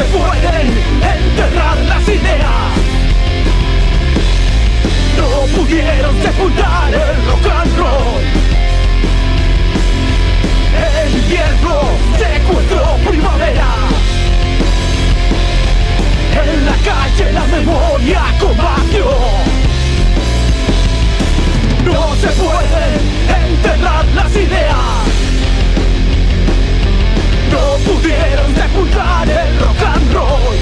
se pueden enterrar las ideas. No pudieron sepultar el rock and roll. El invierno secuestró primavera. En la calle la memoria combatió. No se pueden enterrar las ideas. No pudieron sepultar el rock and roll.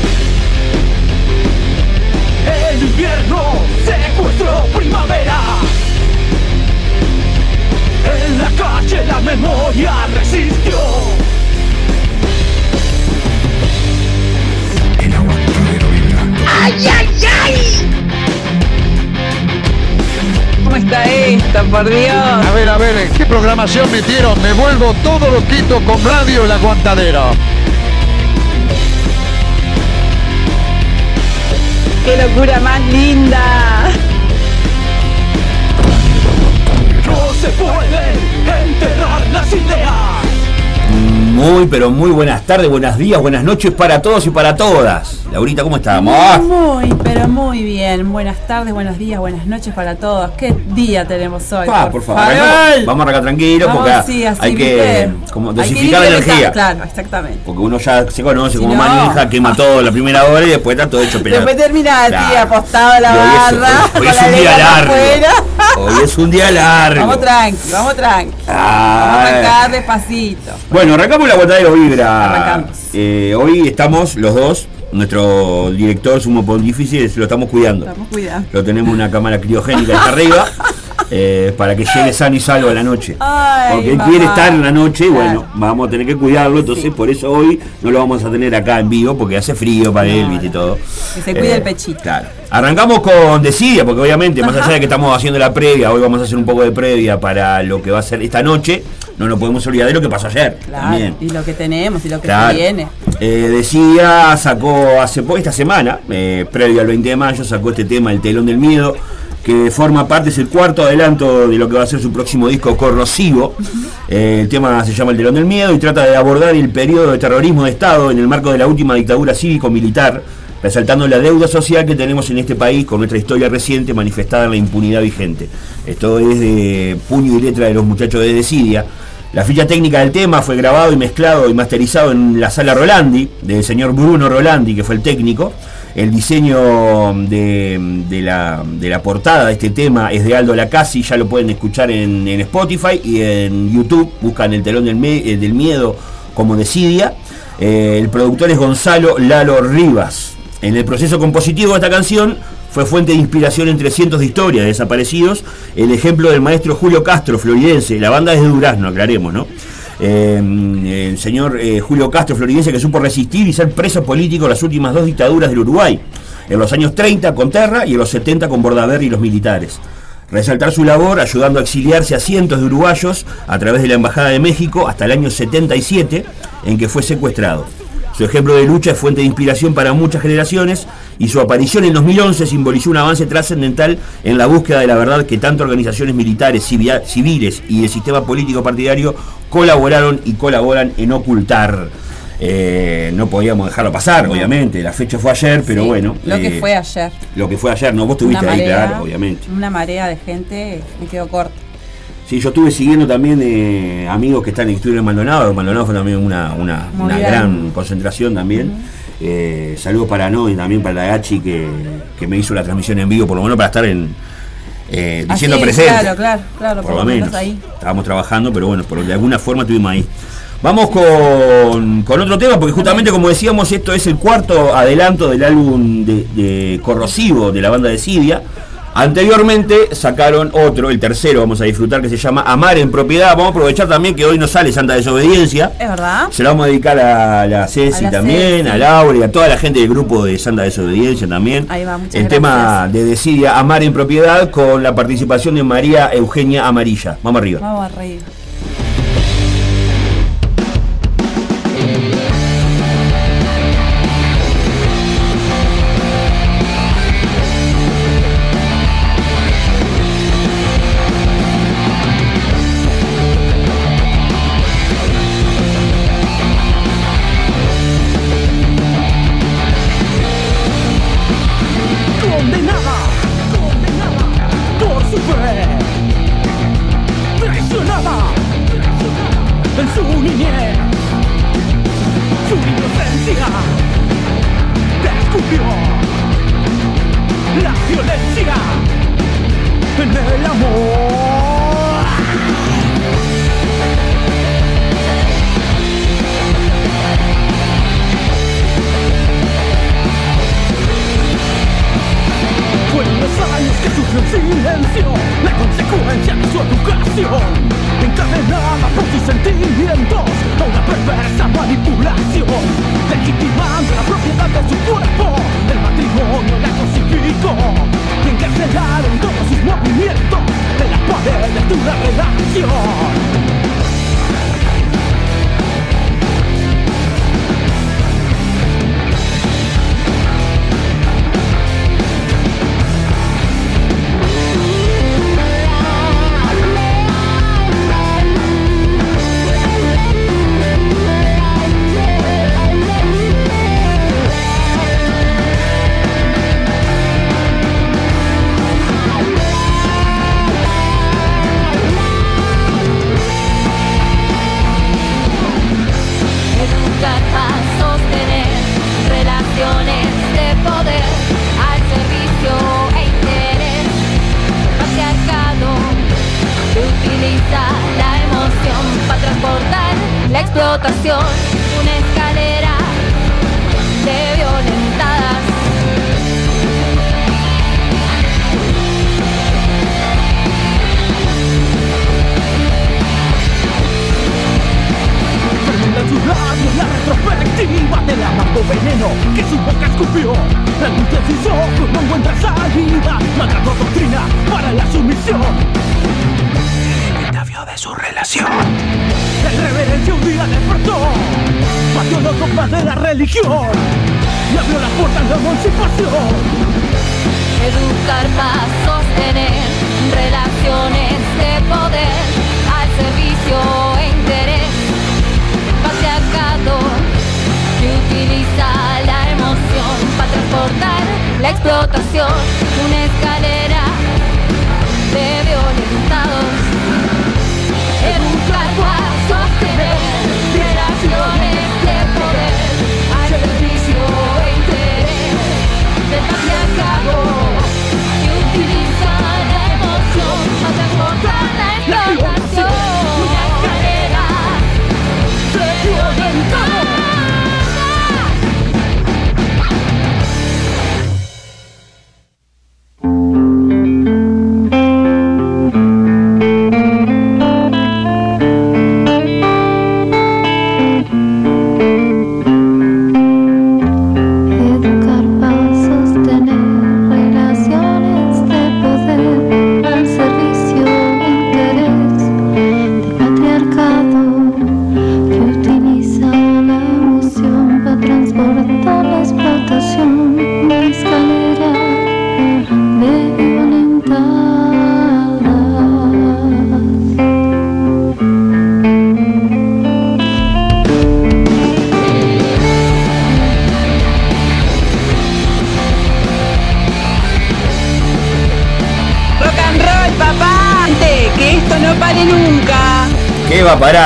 El invierno secuestró primavera. En la calle la memoria resistió. El aguantadero vibrando. ¿Cómo está esta, por Dios? A ver, a ver, ¿qué programación metieron? Me vuelvo todo loquito con radio El Aguantadero. ¡Qué locura más linda! No se pueden enterrar las ideas. Muy, pero muy buenas tardes, buenos días, buenas noches para todos y para todas. Laurita, ¿cómo estamos? Muy, pero muy bien. Buenas tardes, buenos días, buenas noches para todos. ¿Qué día tenemos hoy? Pa, por favor, vamos a arrancar tranquilos porque sí, hay que como dosificar la energía. Claro, exactamente. Porque uno ya se conoce Si como no- manija, quema todo la primera hora y después está todo hecho pelado. Después termina así, Claro. apostado a la hoy barra, hoy es un día largo. afuera. Hoy es un día largo. Vamos tranqui, vamos tranqui. Vamos a arrancar despacito. Bueno, arrancamos la Aguantadero Vibra. Arrancamos. Eh, hoy estamos los dos, nuestro director sumo pontífice, lo estamos cuidando. Estamos cuidando. Lo tenemos en una cámara criogénica acá arriba eh, para que llegue sano y salvo a la noche. Ay, Porque él quiere estar en la noche y bueno, vamos a tener que cuidarlo, entonces Sí. por eso hoy no lo vamos a tener acá en vivo porque hace frío para él, viste y todo. Eh, Que se cuide el pechito. Claro. Arrancamos con Decidia, porque obviamente, más allá de que estamos haciendo la previa, hoy vamos a hacer un poco de previa para lo que va a ser esta noche, no nos podemos olvidar de lo que pasó ayer. Claro. También. Y lo que tenemos y lo que Claro. se viene. Eh, decía, sacó hace poco, esta semana, eh, previo al 20 de mayo, sacó este tema, El Telón del Miedo, que forma parte, es el cuarto adelanto de lo que va a ser su próximo disco corrosivo. Eh, el tema se llama El Telón del Miedo y trata de abordar el periodo de terrorismo de Estado en el marco de la última dictadura cívico-militar, resaltando la deuda social que tenemos en este país con nuestra historia reciente manifestada en la impunidad vigente. Esto es de puño y letra de los muchachos de Decidia. La ficha técnica del tema fue grabado y mezclado y masterizado en la sala Rolandi, del señor Bruno Rolandi, que fue el técnico. El diseño de, la, portada de este tema es de Aldo Lacasi, ya lo pueden escuchar en, Spotify y en YouTube. Buscan el telón del, eh, miedo como Decidia. Eh, el productor es Gonzalo Lalo Rivas. En el proceso compositivo de esta canción fue fuente de inspiración entre cientos de historias de desaparecidos. El ejemplo del maestro Julio Castro, floridense. La banda es de Durazno, aclaremos, ¿no? Eh, el señor eh, Julio Castro, floridense, que supo resistir y ser preso político en las últimas dos dictaduras del Uruguay. En los años 30 con Terra y en los 70 con Bordaberry y los militares. Resaltar su labor ayudando a exiliarse a cientos de uruguayos a través de la Embajada de México hasta el año 77 en que fue secuestrado. Su ejemplo de lucha es fuente de inspiración para muchas generaciones y su aparición en 2011 simbolizó un avance trascendental en la búsqueda de la verdad que tanto organizaciones militares, civiles y el sistema político partidario colaboraron y colaboran en ocultar. Eh, no podíamos dejarlo pasar, obviamente, la fecha fue ayer, pero Sí, bueno. Lo eh, que fue ayer. Lo que fue ayer, no, vos estuviste Una ahí, claro, obviamente. Una marea de gente me quedó corta. Sí, yo estuve siguiendo también eh, amigos que están en el estudio en Maldonado. Maldonado fue también una, una, gran concentración también. Eh, saludos para No y también para la Gachi que, que me hizo la transmisión en vivo, por lo menos para estar en eh, diciendo Así, presente. Claro, claro, claro, por lo menos. ahí. Estábamos trabajando, pero bueno, por, de alguna forma estuvimos ahí. Vamos con, con otro tema, porque justamente como decíamos, esto es el cuarto adelanto del álbum de, de Corrosivo de la banda de Sidia. Anteriormente sacaron otro, el tercero, vamos a disfrutar, que se llama Amar en Propiedad. Vamos a aprovechar también que hoy no sale Santa Desobediencia. ¿Es verdad? Se lo vamos a dedicar a la Ceci A la también, Ceci. a Laura y a toda la gente del grupo de Santa Desobediencia también. Ahí va, muchas El gracias. tema de Decidia Amar en Propiedad con la participación de María Eugenia Amarilla. Vamos arriba. Vamos a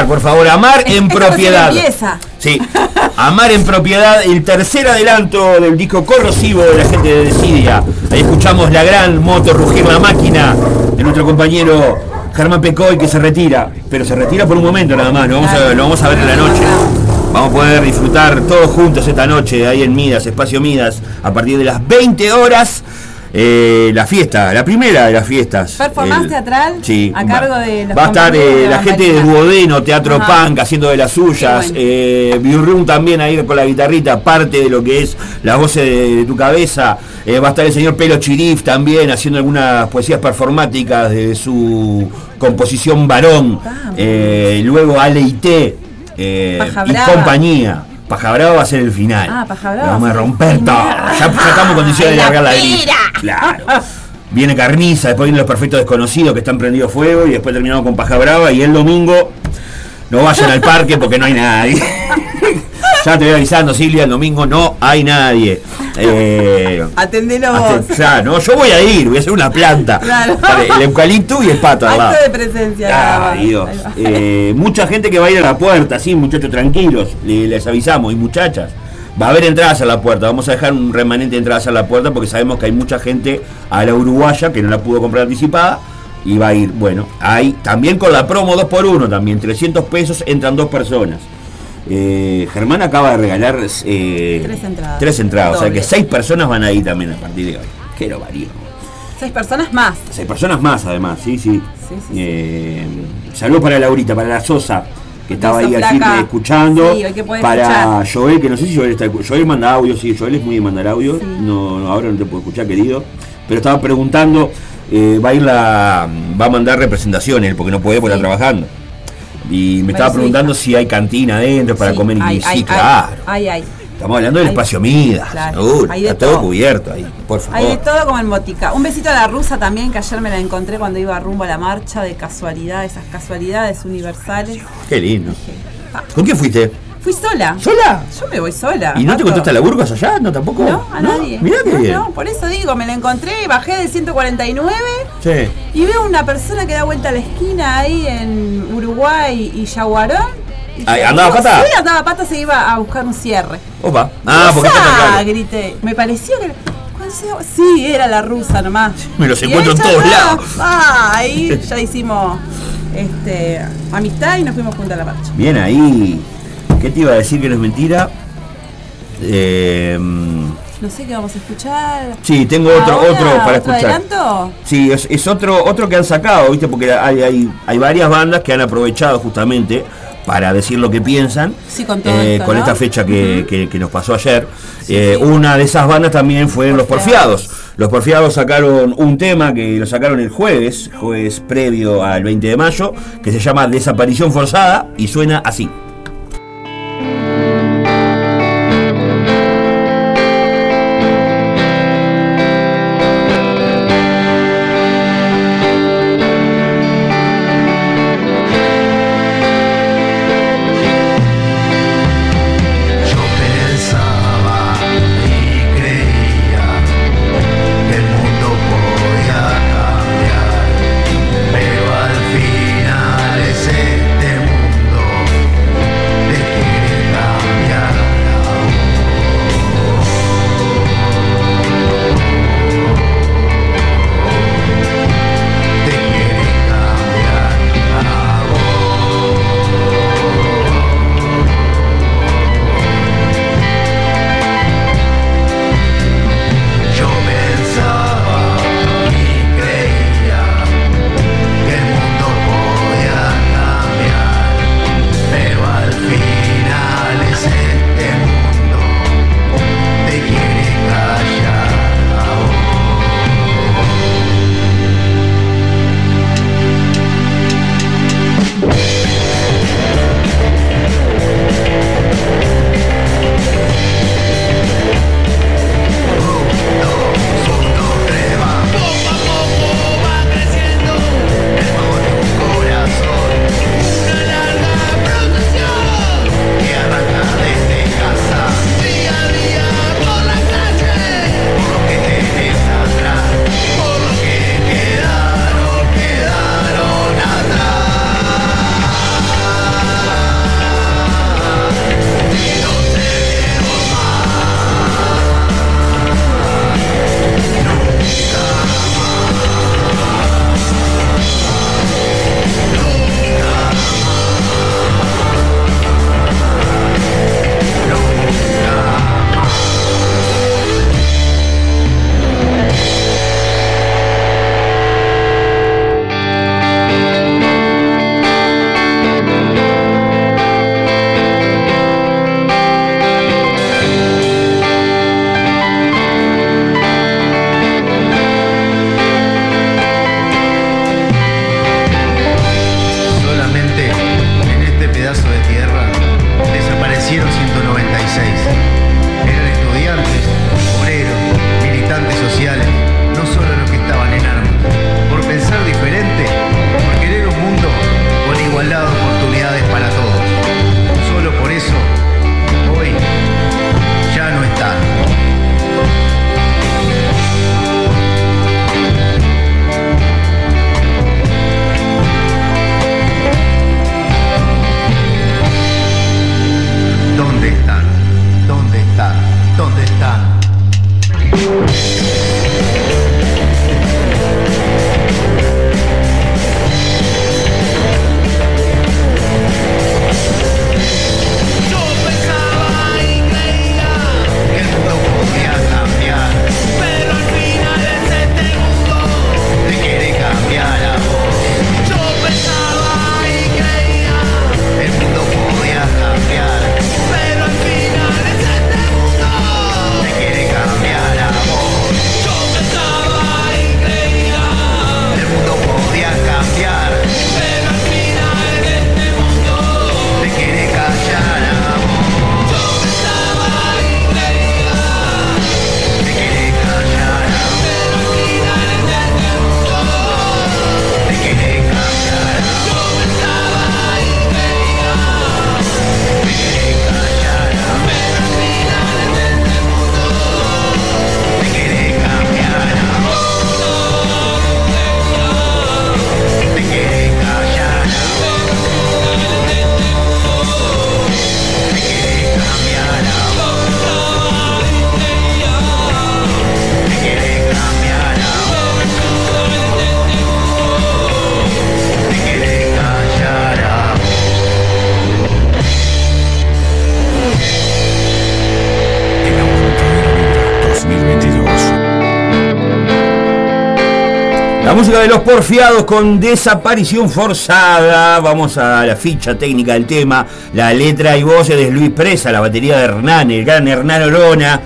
Por favor, amar en propiedad. Sí, amar en propiedad, el tercer adelanto del disco corrosivo de la gente de Decidia. Ahí escuchamos la gran moto rugir la máquina de nuestro compañero Germán Pecoy que se retira, pero se retira por un momento nada más, lo vamos a, lo vamos a ver en la noche. Vamos a poder disfrutar todos juntos esta noche ahí en Midas, Espacio Midas, a partir de las 20 horas. Eh, la fiesta, la primera de las fiestas. Performance El- teatral sí, a va- cargo de los Va a estar eh, la gente de. Duodeno, Teatro Ajá. Punk, haciendo de las suyas. Bueno. eh, Biurrum también ahí con la guitarrita, parte de lo que es las voces de, de tu cabeza. Eh, va a estar el señor Pelo Chirif también haciendo algunas poesías performáticas de su composición varón. Eh, luego Ale y compañía. Paja Brava va a ser el final. Ah, Paja Brava Vamos a romper todo. Ya, ya estamos en condiciones de La largar la grilla. Claro. Viene Carniza, después vienen los perfectos desconocidos que están prendidos fuego y después terminamos con Paja Brava y el domingo no vayan al parque porque no hay nadie. Ya te voy avisando, Silvia, el domingo no hay nadie. Eh, Atendelo vos. ya, no, yo voy a ir, voy a hacer una planta. Claro. El eucalipto y el pato. Acto de presencia. Dios. Va. Eh, mucha gente que va a ir a la puerta, sí, muchachos, tranquilos, le- les avisamos, y muchachas. Va a haber entradas a la puerta, vamos a dejar un remanente de entradas a la puerta porque sabemos que hay mucha gente a la uruguaya que no la pudo comprar anticipada y va a ir, bueno, hay también con la promo 2x1 también, 300 pesos entran dos personas. Eh, Germán acaba de regalar eh, Tres entradas. tres entradas, o sea que seis personas van a ir también a partir de hoy. Qué lo varío. Seis personas más. Seis personas más además, sí, sí. Sí, sí, Eh, saludos para Laurita, para la Sosa, que estaba ahí así escuchando. Sí, hoy que puede para escuchar. Joel, que no sé si Joel está Joel manda audio, sí, Joel es muy de mandar audio. No, no, ahora no te puedo escuchar, querido. Pero estaba preguntando, eh, va a ir la. va a mandar representaciones, porque no puede porque Sí. está trabajando. Y me estaba preguntando si hay cantina adentro para Sí, comer y hay, sí, hay, claro. Hay, hay. Estamos hablando del espacio Midas, claro, de está todo, todo. cubierto ahí, por favor. Hay de todo como en botica. Un besito a la rusa también, que ayer me la encontré cuando iba rumbo a la marcha de casualidad, esas casualidades universales. Qué lindo. ¿Con quién fuiste? Fui sola. ¿Sola? Yo me voy sola. ¿Y no te contaste a la Burgos allá? ¿No tampoco? No, a nadie. Mirá qué no, bien. no, por eso digo, me la encontré, bajé de 149 Sí. y veo una persona que da vuelta a la esquina ahí en Uruguay y Yaguarón. Y Ay, yo, ¿andaba pata? Sí, andaba pata, se iba a buscar un cierre. Opa. Ah, porque está grité. Me pareció que. ¿cuál se- Sí, era la rusa nomás. Me los Y encuentro en todos lados. Ah, ahí ya hicimos este, amistad y nos fuimos juntos a la marcha. Bien ahí. ¿Qué te iba a decir que no es mentira? Eh, No sé qué vamos a escuchar. sí, tengo otro, Ahora, otro para ¿otro escuchar. adelanto? Sí, es, es otro, otro que han sacado, ¿viste? Porque hay, hay, hay varias bandas que han aprovechado justamente para decir lo que piensan Sí, con todo eh, esto, con ¿no? esta fecha que, que- que nos pasó ayer. Eh, Una de esas bandas también fue Los Porfiados. Los Porfiados sacaron un tema que lo sacaron el jueves, jueves previo al 20 de mayo, que se llama Desaparición Forzada y suena así. Porfiados con desaparición forzada. Vamos a la ficha técnica del tema. La letra y voces de Luis Presa, la batería de Hernán, el gran Hernán Orona.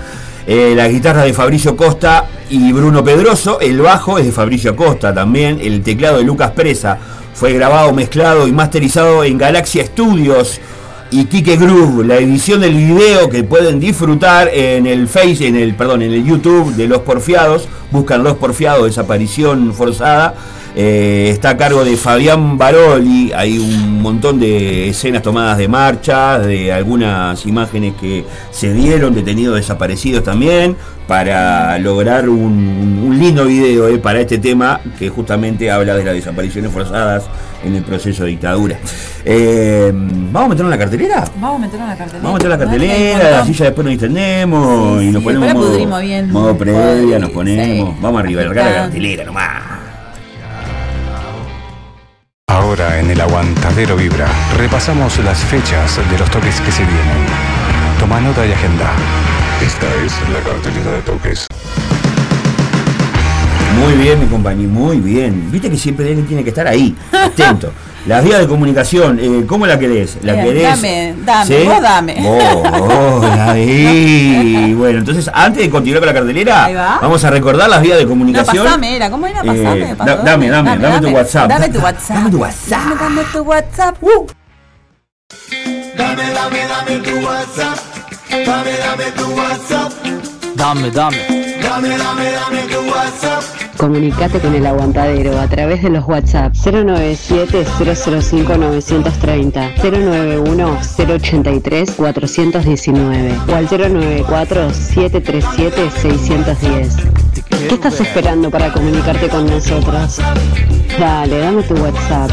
eh, la guitarra de Fabricio Costa y Bruno Pedroso. El bajo es de Fabricio Costa también. El teclado de Lucas Presa. Fue grabado, mezclado y masterizado en Galaxia Studios y Kike Groove, la edición del video que pueden disfrutar en el Face, en el, perdón, en el YouTube de Los Porfiados, buscan Los Porfiados, desaparición forzada. Eh, está a cargo de Fabián Baroli, hay un montón de escenas tomadas de marcha, de algunas imágenes que se dieron, detenidos desaparecidos también, para lograr un, un lindo video eh, para este tema que justamente habla de las desapariciones forzadas en el proceso de dictadura. Eh, ¿Vamos a meternos en la cartelera? Vamos a meterlo en la cartelera. Vamos a meter la cartelera, así ya después nos distendemos Sí, y nos sí, ponemos modo, bien. modo previa, nos ponemos. sí. Vamos arriba, largar la cartelera nomás. Vibra repasamos las fechas de los toques que se vienen. Toma nota y agenda. Esta es la cartelera de toques. Muy bien, mi compañero, muy bien. Viste que siempre alguien tiene que estar ahí, atento. Las vías de comunicación, eh, ¿cómo la querés? ¿La Bien, querés? dame, dame, vos dame. Vos, vos, ahí. Bueno, entonces, antes de continuar con la cartelera, vamos a recordar las vías de No, comunicación. pasame, era, ¿cómo era? Eh, Pasame, da- pasame. dame, dame, dame tu WhatsApp. Dame tu WhatsApp. Dame tu WhatsApp. Dame, dame tu WhatsApp. Uh. Dame, dame, dame tu WhatsApp. Dame, dame tu WhatsApp. Dame, dame. Dame, dame, dame tu WhatsApp. Comunicate con el aguantadero a través de los WhatsApp 097-005-930, 091-083-419 o al 094-737-610. ¿Qué estás esperando para comunicarte con nosotros? Dale, dame tu WhatsApp.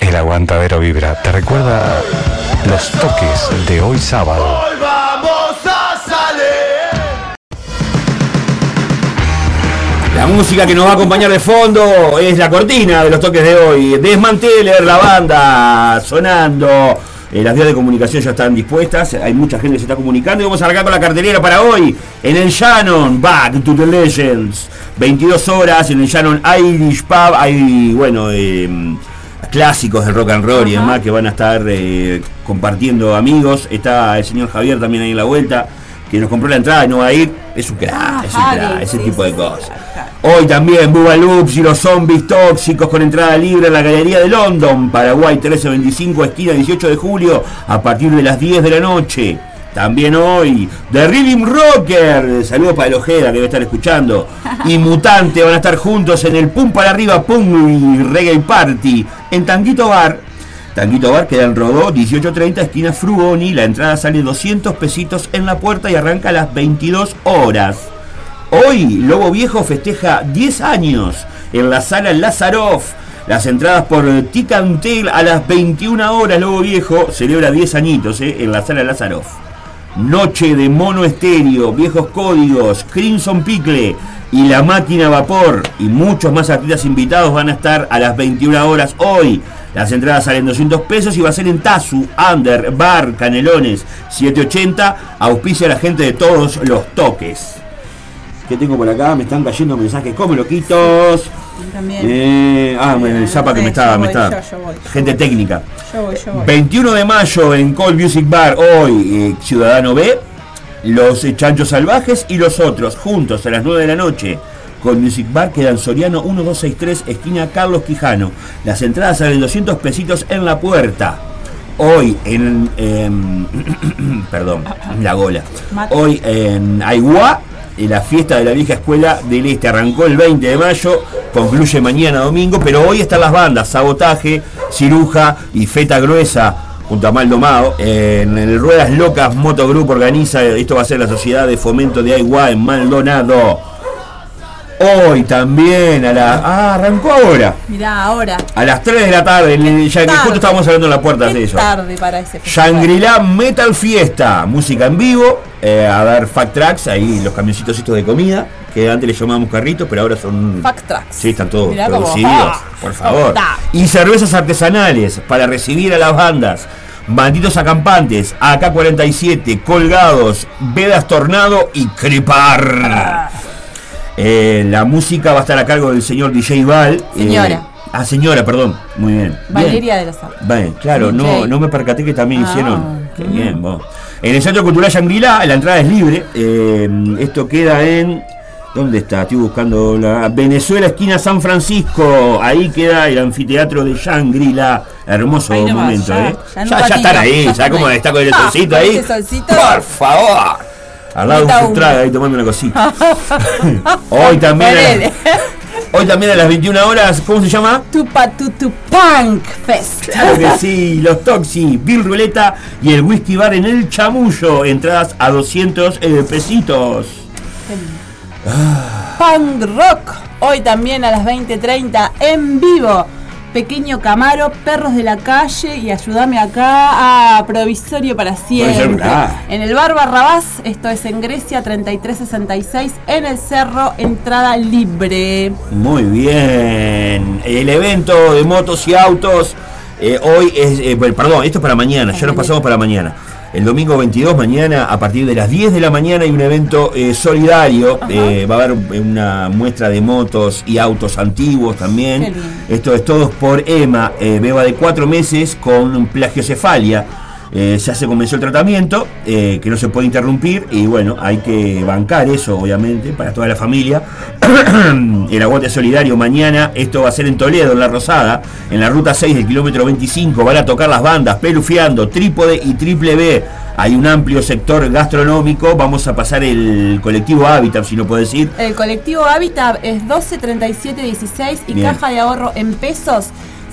El Aguantadero Vibra te recuerda los toques de hoy sábado. Música que nos va a acompañar de fondo es la cortina de los toques de hoy. Desmanteler la banda sonando. Eh, las vías de comunicación ya están dispuestas. Hay mucha gente que se está comunicando. Y vamos a arrancar con la cartelera para hoy. En el Shannon, Back to the Legends. 22 horas en el Shannon Irish Pub. Hay, bueno, eh, clásicos del rock and roll y demás que van a estar eh, compartiendo amigos. Está el señor Javier también ahí en la vuelta. Que nos compró la entrada y no va a ir. Es un crack, Ah, es un crack, ese tipo de cosas. Hoy también Bubba y los zombies tóxicos con entrada libre en la Galería de London, Paraguay 1325, esquina 18 de julio, a partir de las 10 de la noche. También hoy, The Rhythm Rocker, saludos para el Ojeda que debe estar escuchando, y Mutante van a estar juntos en el Pum para arriba, Pum y Reggae Party, en Tanguito Bar. Tanguito Bar queda en Rodó, 1830, esquina Frugoni, la entrada sale 200 pesitos en la puerta y arranca a las 22 horas. Hoy Lobo Viejo festeja 10 años en la sala Lazaroff. Las entradas por Ticantel a las 21 horas. Lobo Viejo celebra 10 añitos eh, en la sala Lazaroff. Noche de mono estéreo, viejos códigos, Crimson Picle y la máquina vapor y muchos más artistas invitados van a estar a las 21 horas hoy. Las entradas salen 200 pesos y va a ser en Tazu, Under, Bar, Canelones, 780. Auspicia a la gente de todos los toques. ¿Qué tengo por acá? Me están cayendo mensajes como loquitos. También. Eh, ah, el zapa que me está. Me está. Gente técnica. Yo voy, yo voy. 21 de mayo en Cold Music Bar, hoy eh, Ciudadano B, Los eh, Chanchos Salvajes y los otros, juntos a las 9 de la noche. Cold Music Bar queda en Soriano 1263, esquina Carlos Quijano. Las entradas salen 200 pesitos en la puerta. Hoy en. em, perdón, la gola. Hoy en Aiguá, en la fiesta de la vieja escuela del Este. Arrancó el 20 de mayo, concluye mañana domingo, pero hoy están las bandas Sabotaje, Ciruja y Feta Gruesa. Junto a Maldonado, en el Ruedas Locas Motogroup organiza, esto va a ser la Sociedad de Fomento de Aiguá en Maldonado. Hoy también a la. Ah, arrancó ahora. Mirá, ahora. A las 3 de la tarde, en- ya que justo estábamos hablando en la puerta de eso. tarde para ese. Shangri-La Metal Fiesta, música en vivo, eh, a ver Fact Tracks, ahí los camioncitos estos de comida, que antes les llamábamos carritos, pero ahora son... Fact Tracks. Sí, están todos Mirá producidos, ¡Ah! por favor. Y cervezas artesanales para recibir a las bandas. Banditos Acampantes, AK-47, Colgados, Vedas Tornado y Crepar. Eh, la música va a estar a cargo del señor DJ Val. eh, Señora. ah, señora, perdón. Muy bien. Bien. Valeria de los Ángeles. Bien, claro, no, no me percaté que también Ah. hicieron. Qué bien, vos. En el Centro Cultural Shangri-La, la entrada es libre. eh, esto queda en. ¿Dónde está? Estoy buscando la. Venezuela, esquina San Francisco. Ahí queda el anfiteatro de Shangri-La. Hermoso momento, ya, ¿eh? ya Ya, están ahí, ya ¿sabes están cómo está con el Ah, solcito ahí? solcito. Por favor. Al lado de un futraga ahí tomando una cosita. Hoy también. a las- Ponele. Hoy también a las 21 horas, ¿cómo se llama? Tupa Tutu Punk Fest. Claro que sí, los Toxi, Bill Ruleta y el Whisky Bar en el Chamullo. Entradas a 200 eh, pesitos. Punk Rock. Hoy también a las 20.30 en vivo. Pequeño Camaro, Perros de la Calle y ayúdame acá a Provisorio para siempre. Ah. En el Bar Barrabás, esto es en Grecia 3366, en el Cerro, entrada libre. Muy bien. El evento de motos y autos. eh, hoy es. eh, perdón, esto es para mañana, ya lo pasamos para mañana. El domingo 22, mañana, a partir de las 10 de la mañana, hay un evento eh, solidario. eh, va a haber una muestra de motos y autos antiguos también. Esto es todo por Emma, eh, beba de cuatro meses con plagiocefalia. Eh, ya se comenzó el tratamiento, eh, que no se puede interrumpir, y bueno, hay que bancar eso, obviamente, para toda la familia. el aguante solidario mañana, esto va a ser en Toledo, en La Rosada, en la ruta 6 del kilómetro 25, van a tocar las bandas Pelufiando, Trípode y Triple B. Hay un amplio sector gastronómico, vamos a pasar el colectivo Hábitat, si no puedo decir, El colectivo Habitat es 123716 y Bien. caja de ahorro en pesos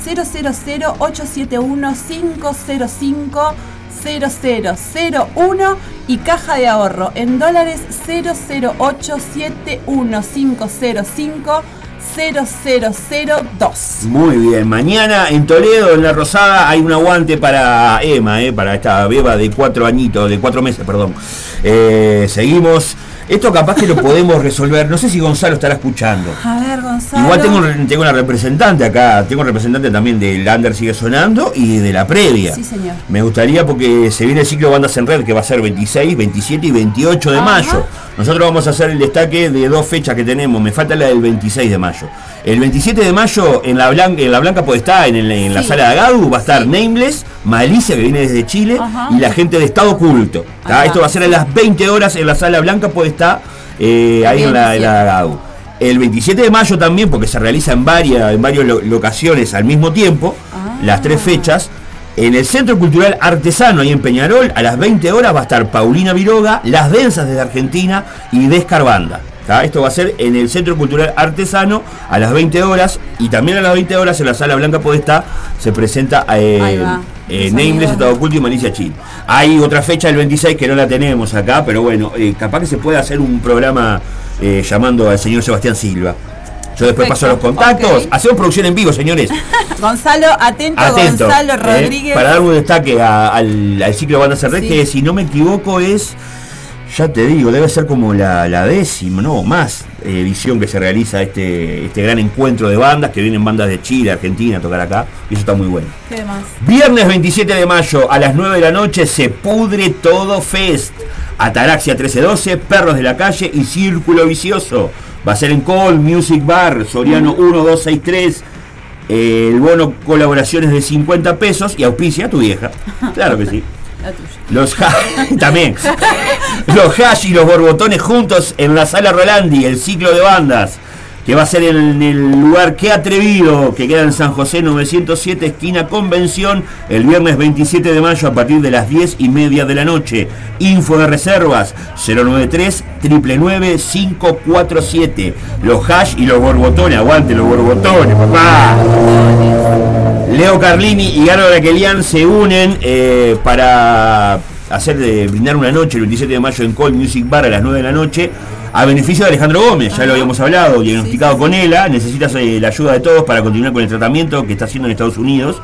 000-871-505-0001 y caja de ahorro en dólares 008715005-0002. Muy bien, mañana en Toledo, en La Rosada, hay un aguante para Emma, eh, para esta beba de cuatro añitos, de cuatro meses, perdón. Eh, seguimos. Esto capaz que lo podemos resolver. No sé si Gonzalo estará escuchando. A ver, Gonzalo. Igual tengo, tengo una representante acá, tengo un representante también del Under Sigue Sonando y de la previa. Sí, señor. Me gustaría porque se viene el ciclo Bandas en Red que va a ser 26, 27 y 28 de Ajá. mayo. Nosotros vamos a hacer el destaque de dos fechas que tenemos. Me falta la del 26 de mayo. El 27 de mayo en la Blanca, en la Blanca Podestá, en, el- en la Sí. sala de Agadu, va a estar Nameless, Malicia que viene desde Chile Ajá. y la gente de Estado Oculto. Esto va a ser a las 20 horas en la sala Blanca Podestá, eh, ahí en la, en la Agadu. El 27 de mayo también, porque se realiza en varias, en varias lo- locaciones al mismo tiempo, las tres fechas. En el Centro Cultural Artesano, ahí en Peñarol, a las 20 horas va a estar Paulina Viroga, Las Densas desde Argentina y Descarbanda. ¿tá? Esto va a ser en el Centro Cultural Artesano a las 20 horas y también a las 20 horas en la Sala Blanca Podestá se presenta eh, eh, Nameless. Estado Oculto y Malicia Chile. Hay otra fecha el 26 que no la tenemos acá, pero bueno, eh, capaz que se puede hacer un programa eh, llamando al señor Sebastián Silva. Yo después paso los Perfecto, contactos. Hacemos producción en vivo, señores. Gonzalo, atento, Atento. Gonzalo eh, Rodríguez. para dar un destaque a- al, al ciclo Banda Cerré, Sí. que si no me equivoco es, ya te digo, debe ser como la, la décima, no, más eh, edición que se realiza este, este gran encuentro de bandas, que vienen bandas de Chile, Argentina a tocar acá, y eso está muy bueno. ¿Qué más? Viernes 27 de mayo a las 9 de la noche se pudre todo Fest. Ataraxia 1312, Perros de la Calle y Círculo Vicioso. Va a ser en Call Music Bar, Soriano 1263. Eh, el bono colaboraciones de 50 pesos y auspicia a tu vieja. Claro que sí. Los ha- también. Los hash y los borbotones juntos en la sala Rolandi, el ciclo de bandas. Que va a ser en el lugar Que Atrevido, que queda en San José 907, esquina Convención, el viernes 27 de mayo a partir de las 10 y media de la noche. Info de reservas 093 999 547. Los hash y los borbotones, aguante los borbotones, papá. Leo Carlini y Garo Raquelian se unen eh, para hacer de brindar una noche el 27 de mayo en Call Music Bar a las 9 de la noche a beneficio de Alejandro Gómez, ya lo habíamos hablado, diagnosticado con ELA, necesitas eh, la ayuda de todos para continuar con el tratamiento que está haciendo en Estados Unidos.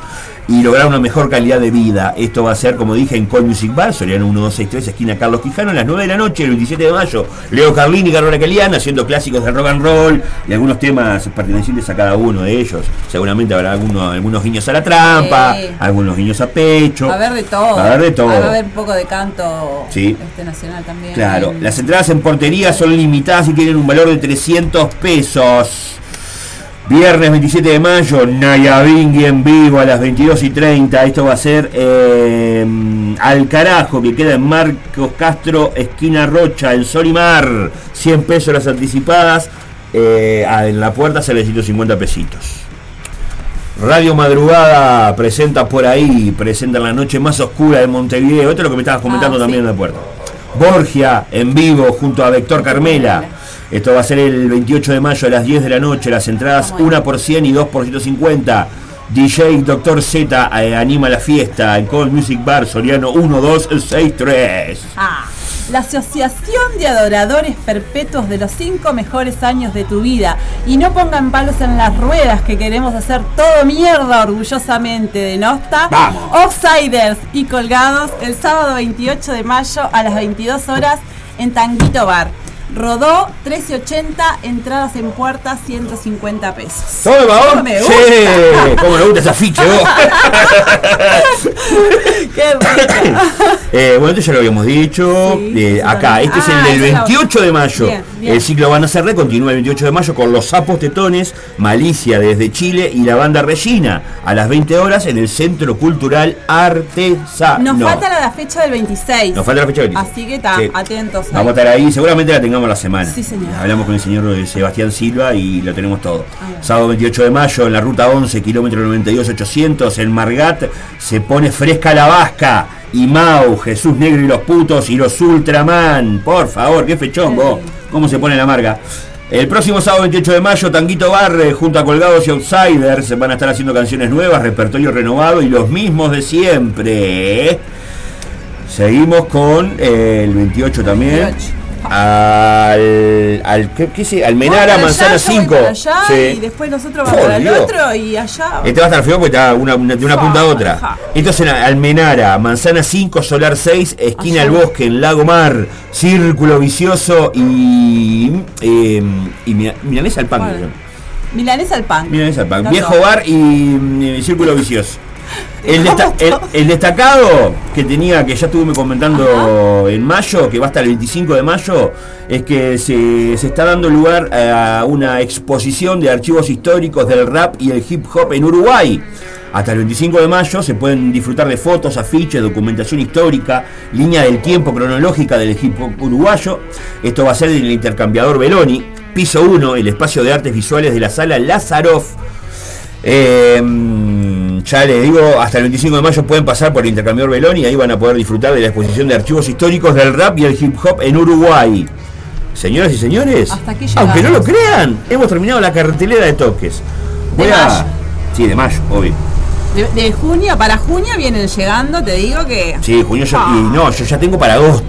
Y lograr una mejor calidad de vida. Esto va a ser, como dije, en Call Music Bar, Soriano 1263, esquina Carlos Quijano, a las 9 de la noche, el 27 de mayo. Leo Carlini y Carola Caliana haciendo clásicos de rock and roll y algunos temas pertenecientes a cada uno de ellos. Seguramente habrá algunos, algunos guiños a la trampa, Sí. algunos guiños a pecho. Va a haber de todo. Va a haber de todo. Va a haber un poco de canto Sí. este nacional también. Claro, las entradas en portería son limitadas y tienen un valor de 300 pesos. Viernes 27 de mayo, Nayabingui en vivo a las 22 y 30. Esto va a ser eh, al carajo, que queda en Marcos Castro, esquina Rocha, en Solimar. 100 pesos las anticipadas. eh, ah, en la puerta sale 150 pesitos. Radio Madrugada presenta por ahí, presenta la noche más oscura de Montevideo. Esto es lo que me estabas comentando Ah, también sí. en la puerta. Borgia en vivo junto a Vector Carmela. Esto va a ser el 28 de mayo a las 10 de la noche. Las entradas 1 por 100 y 2 por 150. DJ Dr. Z eh, anima la fiesta en Cold Music Bar Soriano 1263. Ah, la Asociación de Adoradores Perpetuos de los cinco mejores años de tu vida. Y no pongan palos en las ruedas que queremos hacer todo mierda orgullosamente de Nosta. Vamos. Offsiders y colgados el sábado 28 de mayo a las 22 horas en Tanguito Bar. Rodó 1380, entradas en puerta 150 pesos. ¡Toma! ¿Cómo me Sí? ¿Cómo me gusta esa ficha, vos? ¡Qué! Eh, bueno, esto ya lo habíamos dicho. Sí, Eh, acá, este es Ah, el del esa es la 28 de mayo. Bien, bien. El ciclo Van a Cerré continúa el 28 de mayo con los sapos tetones, Malicia desde Chile y la banda Regina a las 20 horas en el Centro Cultural Artesano. Nos falta la fecha del 26. Nos falta la fecha del 26. Así que está, Sí. atentos. ahí. Vamos a estar ahí, seguramente la tengamos la semana. Sí, señor. Hablamos con el señor eh, Sebastián Silva y lo tenemos todo. Ah, Sábado 28 de mayo en la ruta 11, kilómetro 92-800, en Margat, se pone fresca la vasca. Y Mau, Jesús Negro y los putos y los Ultraman. Por favor, qué fechón, vos. ¿Cómo se pone la marca? El próximo sábado 28 de mayo, Tanguito Barre, junto a Colgados y Outsiders, van a estar haciendo canciones nuevas, repertorio renovado y los mismos de siempre. Seguimos con eh, el 28 también. 28. Al, al ¿qué, qué Vos para Manzana allá, yo voy 5. para allá, Sí. Y después nosotros vamos Dios. otro y allá. Este va a estar feo porque está una, una- de una punta a otra. Ajá. Esto es en Almenara, Manzana 5, Solar 6, esquina Allá. al bosque, en Lago Mar, Círculo Vicioso y. eh, y Milanesa al pan. Bueno. Milanesa al pan. Milanesa al pan. Viejo bar y, mm, Círculo Vicioso. El, desta- el- el destacado que tenía, que ya estuve comentando en mayo, que va hasta el 25 de mayo, es que se, se está dando lugar a una exposición de archivos históricos del rap y el hip hop en Uruguay. Hasta el 25 de mayo se pueden disfrutar de fotos, afiches, documentación histórica, línea del tiempo cronológica del hip hop uruguayo. Esto va a ser en el intercambiador Beloni, piso 1, el espacio de artes visuales de la sala Lazaroff. Eh, ya les digo, hasta el 25 de mayo pueden pasar por el intercambiador Beloni y ahí van a poder disfrutar de la exposición de archivos históricos del rap y el hip hop en Uruguay. Señoras y señores, Hasta aquí aunque no lo crean, hemos terminado la cartelera de toques. De mayo. Sí, de mayo, obvio. De, de junio, para junio vienen llegando, te digo que. Sí, junio yo, Ah. y no, yo ya tengo para agosto.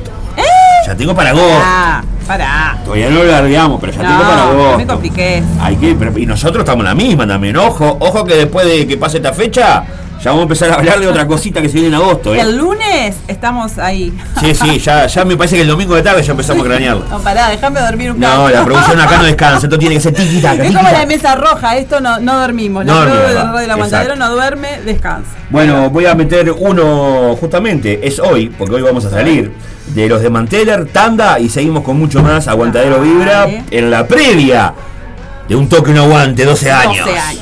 Ya tengo para agosto. Ah, pará. Todavía no lo largamos, pero ya tengo para no me compliqué. Hay que, pero- y nosotros estamos en la misma también, ojo, ojo que después de que pase esta fecha, ya vamos a empezar a hablar de otra cosita que se viene en agosto, ¿eh? El lunes estamos ahí. Sí, sí, ya, ya me parece que el domingo de tarde ya empezamos a cranearlo. No, pará, déjame dormir un No, rato. la producción acá no descansa, esto tiene que ser tiki taka, Es como la mesa roja, esto no, no dormimos. No dormimos, no, Radio La Aguantadero no duerme, descansa. Bueno, voy a meter uno justamente, es hoy, porque hoy vamos a salir, de los de Manteller, Tanda, y seguimos con mucho más, Aguantadero Vibra, en la previa de un toque no aguante, 12 años. 12 años.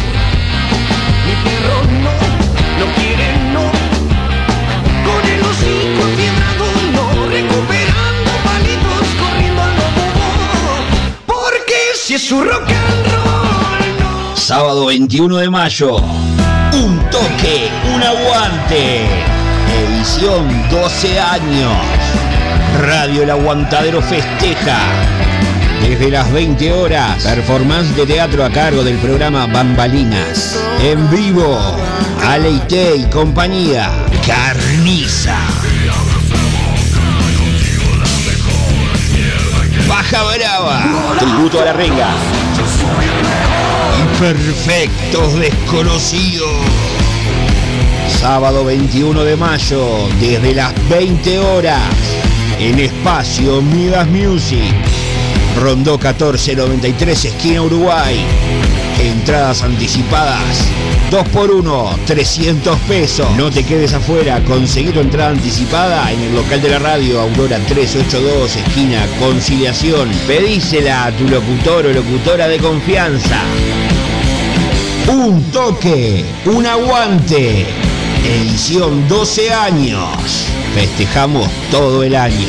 Su rock and roll. Sábado 21 de mayo. Un toque, un aguante. Edición 12 años. Radio El Aguantadero festeja. Desde las 20 horas, performance de teatro a cargo del programa Bambalinas. En vivo, Aleite y compañía. Carniza. Baja Brava. Tributo a la renga. Imperfectos desconocidos. Sábado 21 de mayo, desde las 20 horas, en espacio Midas Music. Rondó 1493, esquina Uruguay. Entradas anticipadas. 2 por 1 300 pesos. No te quedes afuera, conseguí tu entrada anticipada en el local de la radio Aurora 382, esquina Conciliación. Pedísela a tu locutor o locutora de confianza. Un toque, un aguante. Edición 12 años. Festejamos todo el año.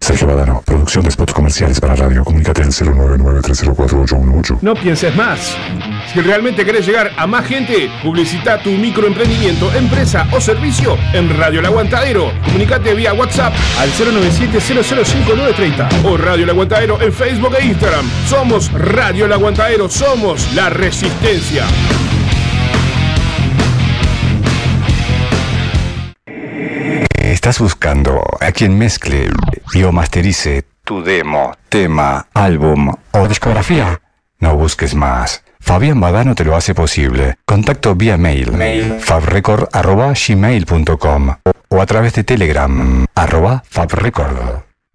Sergio Badano, producción de spots comerciales para radio. Comunícate al 099-304-818. No pienses más. Si realmente querés llegar a más gente, publicita tu microemprendimiento, empresa o servicio en Radio El Aguantadero. Comunicate vía WhatsApp al 097-005930 o Radio El Aguantadero en Facebook e Instagram. Somos Radio El Aguantadero, somos la resistencia. ¿Estás buscando a quien mezcle y o masterice tu demo, tema, álbum o discografía? No busques más. Fabián Badano te lo hace posible. Contacto vía mail, fabrecord.gmail.com o a través de Telegram, arroba fabrecord.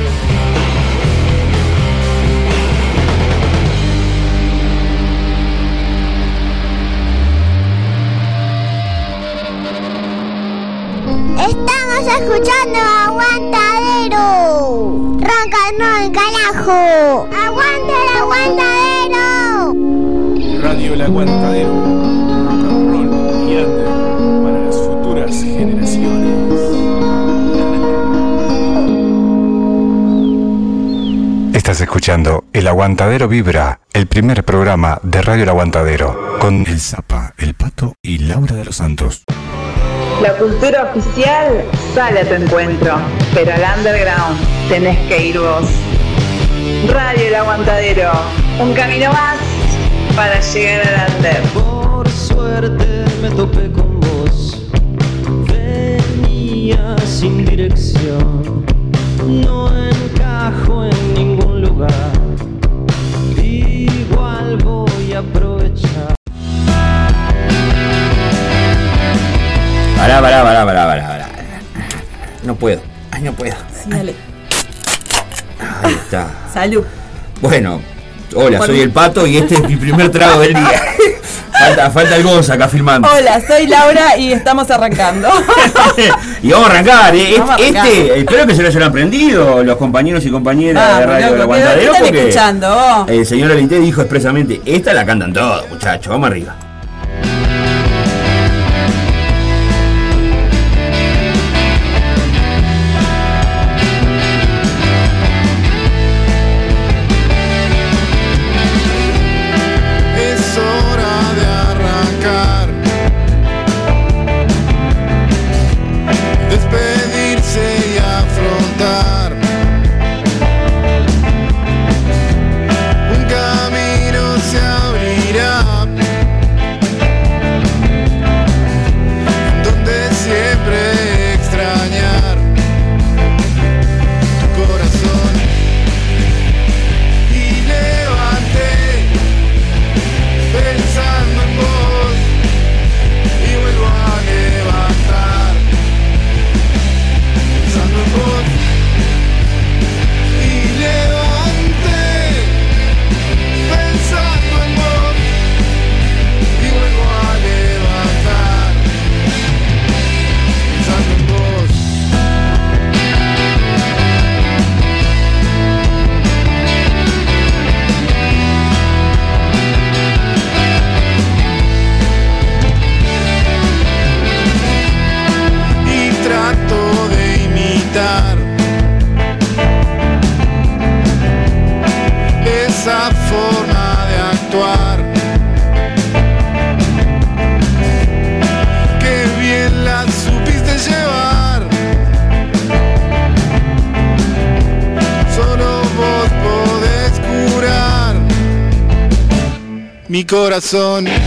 Estamos escuchando Aguantadero. And roll, carajo. Aguante el aguantadero. Radio El Aguantadero. Rock and roll y under para las futuras generaciones. Estás escuchando El Aguantadero Vibra, el primer programa de Radio El Aguantadero, con El Zapa, El Pato y Laura de los Santos. La cultura oficial sale a tu encuentro, pero al underground tenés que ir vos. Radio El Aguantadero, un camino más Walter. Por suerte me topé con vos. Venía sin dirección. No encajo en ningún lugar. Igual voy a aprovechar. Pará, pará, pará, pará, pará, pará. No puedo. Ay, no puedo. Sí, dale. Ahí está. Salud. Bueno, hola, soy el pato y este es mi primer trago del día. falta, falta el Gonza acá filmando. Hola, soy Laura y estamos arrancando. Y vamos a arrancar, ¿eh? Vamos a Este, arrancar. este, espero que se lo hayan aprendido los compañeros y compañeras de Radio loco, del ¿qué- Aguantadero. qué están porque escuchando? El señor Alité dijo expresamente, esta la cantan todos, muchachos, vamos arriba. Corazón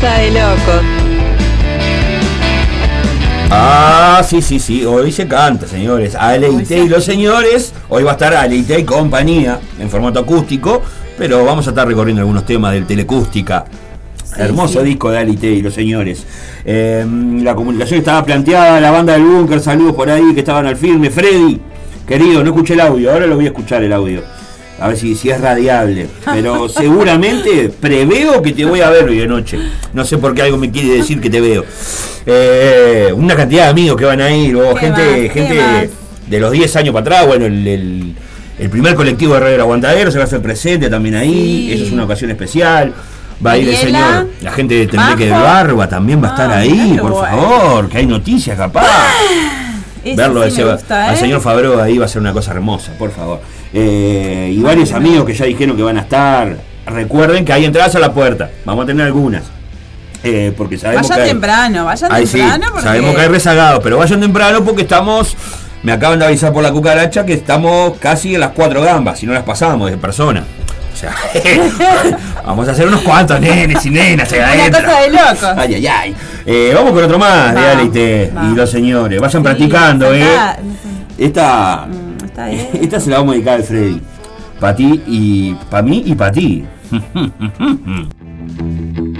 cosa de loco. Ah, sí, sí, sí, hoy se canta, señores. Aleite y los señores. Hoy va a estar Aleite y compañía en formato acústico, pero vamos a estar recorriendo algunos temas del Telecústica. Hermoso sí. disco de Aleite y los señores. Eh, la comunicación estaba planteada, la banda del búnker, saludos por ahí que estaban al firme. Freddy, querido, no escuché el audio, ahora lo voy a escuchar el audio. A ver si, si es radiable. Pero seguramente preveo que te voy a ver hoy de noche. No sé por qué algo me quiere decir que te veo. Eh, una cantidad de amigos que van a ir, o ¿Qué gente, gente de los 10 años para atrás, bueno, el, el- el primer colectivo de Radio Aguantadero se va a hacer presente también ahí, Sí. eso es una ocasión especial. Va a ir el señor, la gente de Tendreque del Majo. Barba también va a estar Ah, ahí, por favor, que hay noticias capaz. Verlo sí ese- al ¿eh? señor Fabro ahí va a ser una cosa hermosa, por favor. Eh, y varios amigos que ya dijeron que van a estar. Recuerden que hay entradas a la puerta, vamos a tener algunas. Eh, porque sabemos Vayan que hay- temprano, vayan sí, temprano porque sabemos que hay rezagados, pero vayan temprano porque estamos. Me acaban de avisar por la cucaracha que estamos casi en las cuatro gambas, si no las pasamos de persona. Sea, vamos a hacer unos cuantos nenes y nenas Una adentro. cosa de locos. Ay, ay, ay. Eh, vamos con otro más de Aleite y los señores. Vayan practicando, eh. Esta, está bien. esta se la vamos a dedicar al Freddy. Para ti y para mí y para ti.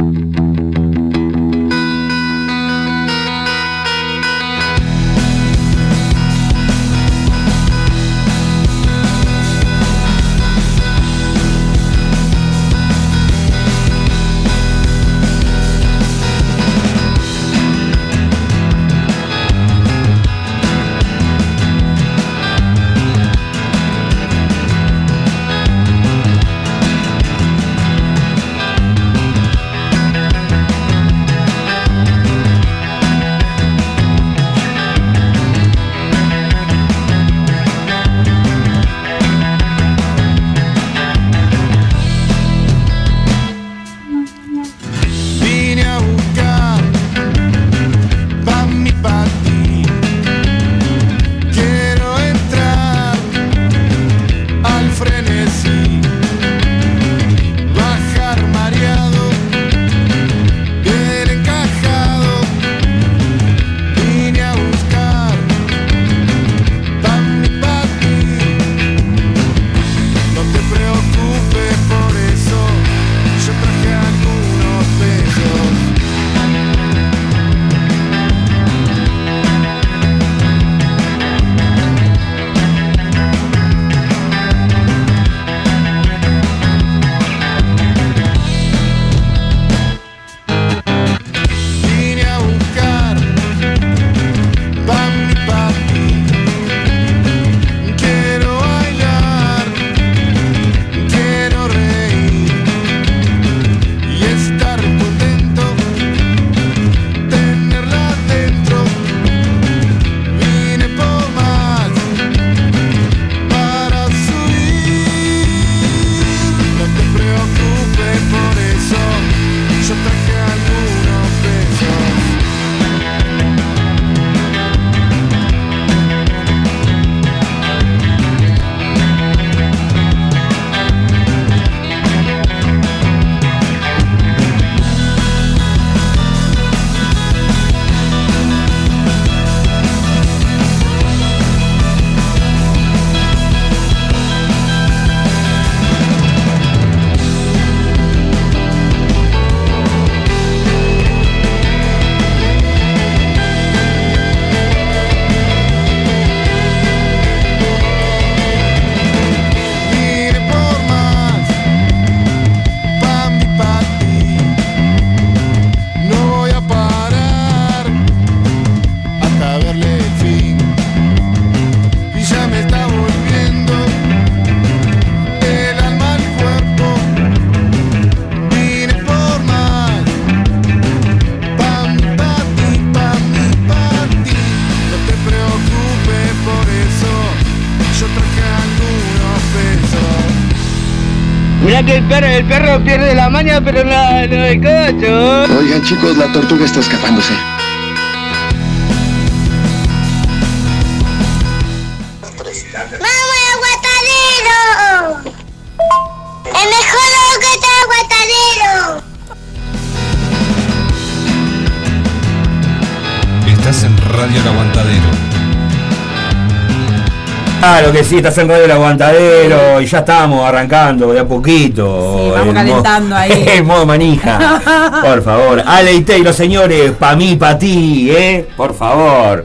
el perro, el perro pierde la maña, pero no, no el. Oigan chicos, la tortuga está escapándose. Claro que sí, estás en Radio El Aguantadero y ya estamos arrancando de a poquito. Sí, vamos En mo- calentando ahí. En modo manija. Por favor. Ale y Taylor, señores, pa' mí, pa' ti, ¿eh? Por favor.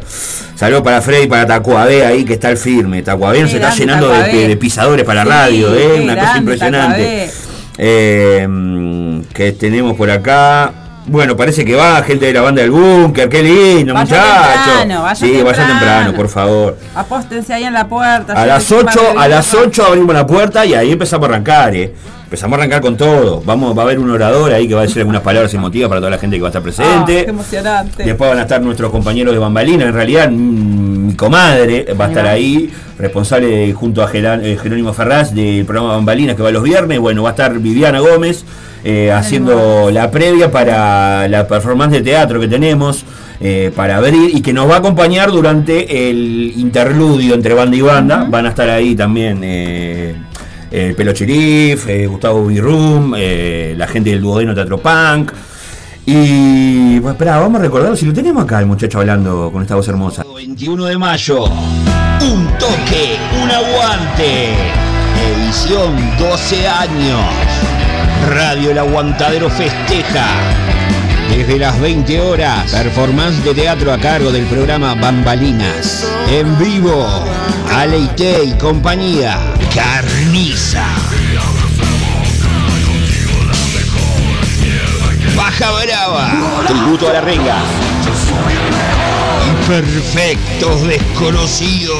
Saludos para Freddy y para Tacuabé ahí que está el firme. Tacuabé Qué está llenando de, pisadores para Sí, radio, ¿eh? Una cosa impresionante. Eh, mm, que tenemos por acá. Bueno, parece que va gente de la banda del búnker, qué lindo, Vaya temprano, vaya sí, vaya temprano. por favor. Apóstense ahí en la puerta. A las 8, a las 8 abrimos la puerta y ahí empezamos a arrancar, eh. Empezamos a arrancar con todo. Vamos, va a haber un orador ahí que va a decir algunas palabras emotivas para toda la gente que va a estar Ah, presente. qué emocionante. Después van a estar nuestros compañeros de Bambalina, en realidad mm, mi comadre va a estar ahí, responsable junto a eh, Jerónimo Ferraz del programa Bambalinas que va los viernes. Bueno, va a estar Viviana Gómez eh, haciendo la previa para la performance de teatro que tenemos. eh, para abrir y que nos va a acompañar durante el interludio entre banda y banda. Van a estar ahí también eh, el Pelo Chirif, Gustavo Birrum, la gente del Duodeno Teatro Punk. Y bueno, espera, vamos a recordar si lo tenemos acá el muchacho hablando con esta voz hermosa. 21 de mayo, un toque, un aguante. Edición 12 años. Radio El Aguantadero festeja. Desde las 20 horas, performance de teatro a cargo del programa Bambalinas. En vivo, Aleite y compañía. Carniza. Baja Brava. Tributo a la renga. Y perfectos desconocidos.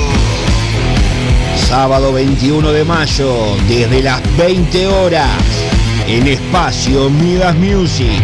Sábado 21 de mayo, desde las 20 horas, en espacio Midas Music.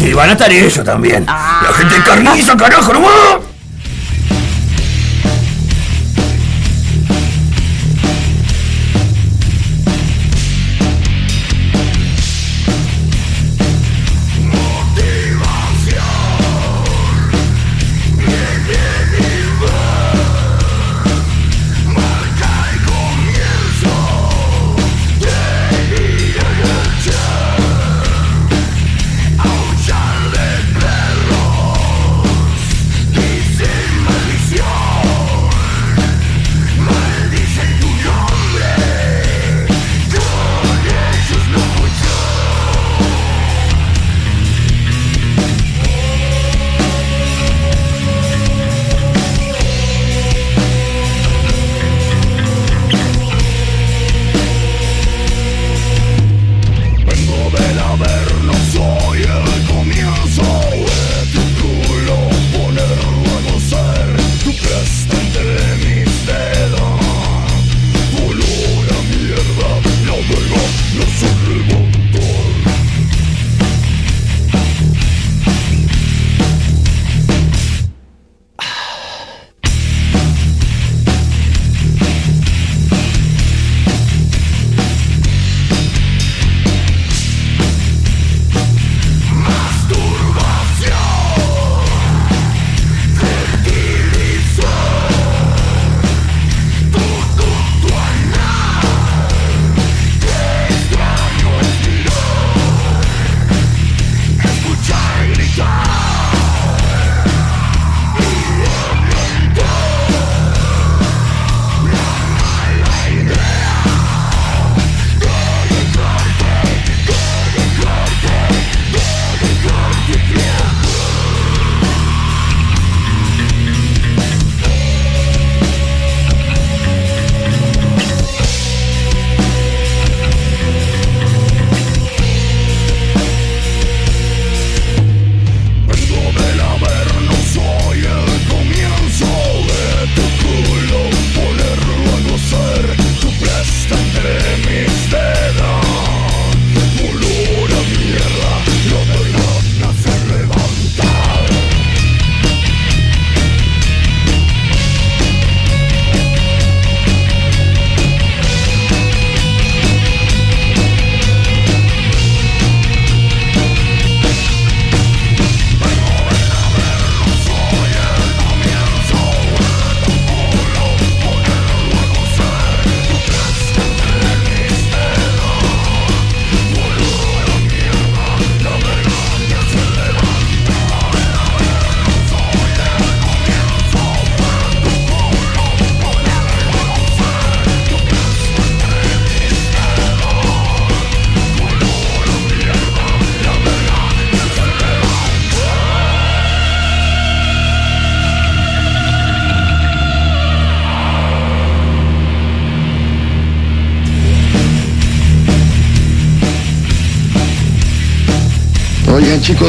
Y van a estar ellos también. La gente carniza, carajo, nomás.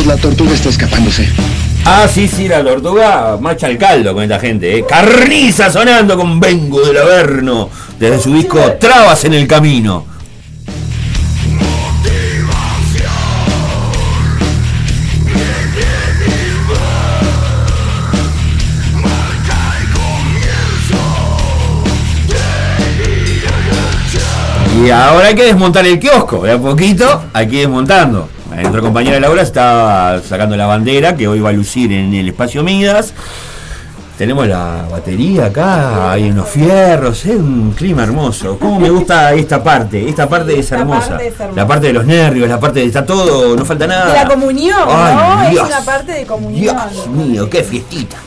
La tortuga está escapándose. Ah, sí, sí, la tortuga marcha al caldo con esta gente, ¿eh? Carniza sonando con Vengo del Averno, desde su disco Trabas en el Camino. Y ahora hay que desmontar el kiosco, de a poquito hay que ir desmontando. Nuestra compañera Laura está sacando la bandera que hoy va a lucir en el espacio Midas. Tenemos la batería acá, hay unos fierros, es un clima hermoso. ¿Cómo me gusta esta parte? Esta parte es hermosa. parte es hermosa. La parte de los nervios, la parte de está todo, no falta nada. De la comunión, Ay, ¿no? Dios. Es una parte de comunión. Dios mío, qué fiestita.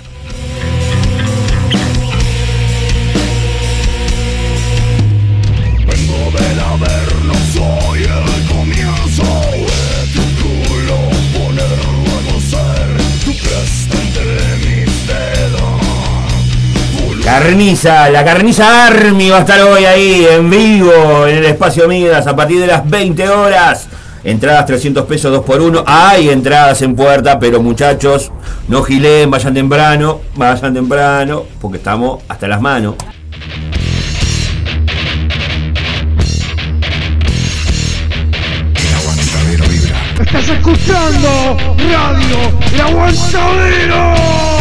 Carniza, la Carniza Army va a estar hoy ahí en vivo en el espacio Midas a partir de las 20 horas. Entradas 300 pesos 2 por 1 Hay entradas en puerta, pero muchachos, no gilen, vayan temprano, vayan temprano, porque estamos hasta las manos. Estás escuchando Radio El Aguantadero.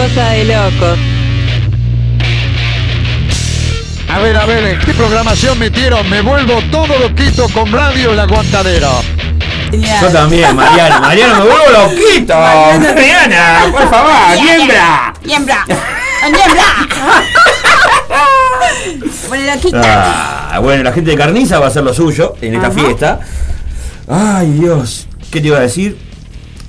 Cosa de locos. A ver, a ver, ¿en qué programación metieron? Me vuelvo todo loquito con Radio El Aguantadero. Yo también, Mariana. Mariana, me vuelvo loquito. Mariana, por favor, niembra. ¡Niembra! ¡Niembra! Bueno. Ah, bueno, la gente de Carniza va a hacer lo suyo en esta Ajá. fiesta. Ay, Dios. ¿Qué te iba a decir?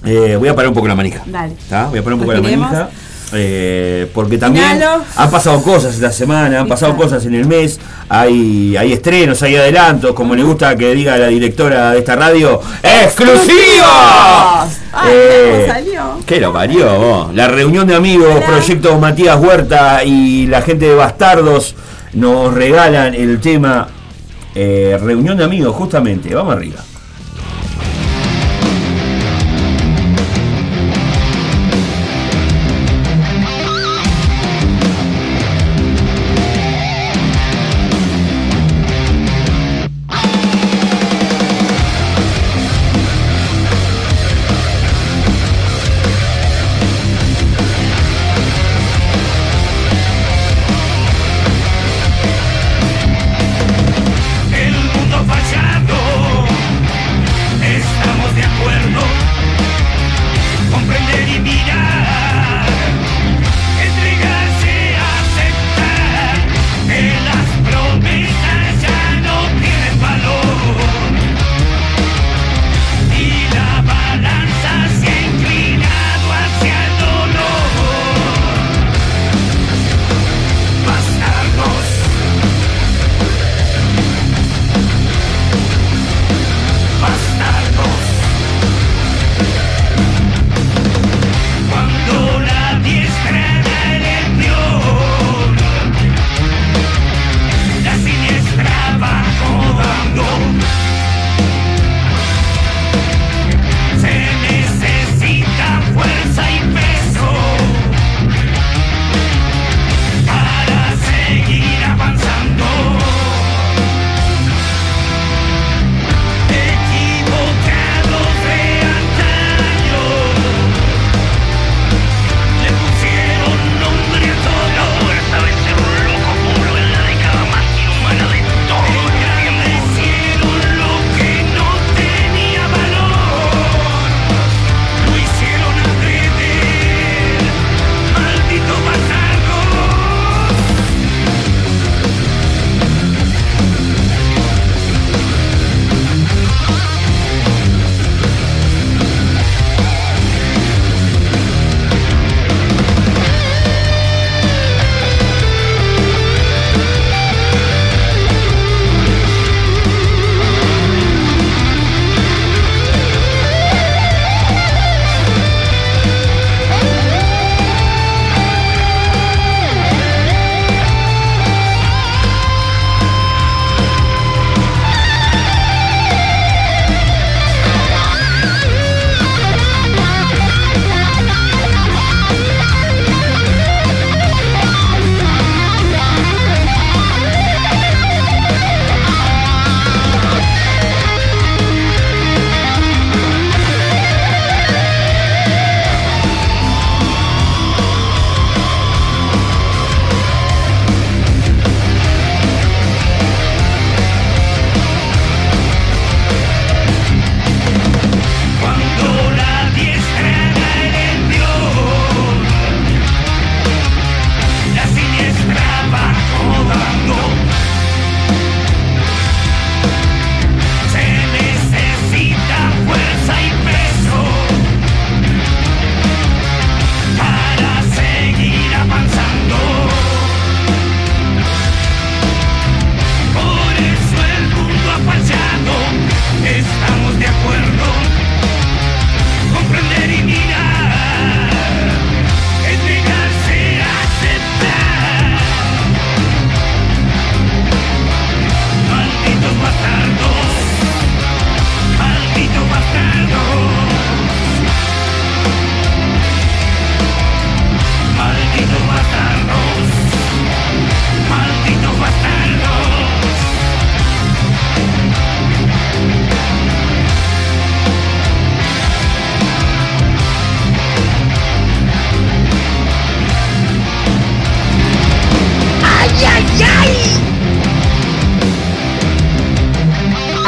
Eh, voy a parar un poco la manija. Dale. ¿tá? Voy a parar un poco la manija. Eh, porque también han pasado cosas esta semana, han pasado cosas en el mes, hay, hay estrenos, hay adelantos, como le gusta que diga la directora de esta radio, ¡exclusivos! ¡Ay, Eh, salió! ¿Qué lo parió? vos? La reunión de amigos, Proyecto Matías Huerta y la gente de Bastardos nos regalan el tema eh, Reunión de amigos, justamente. Vamos arriba.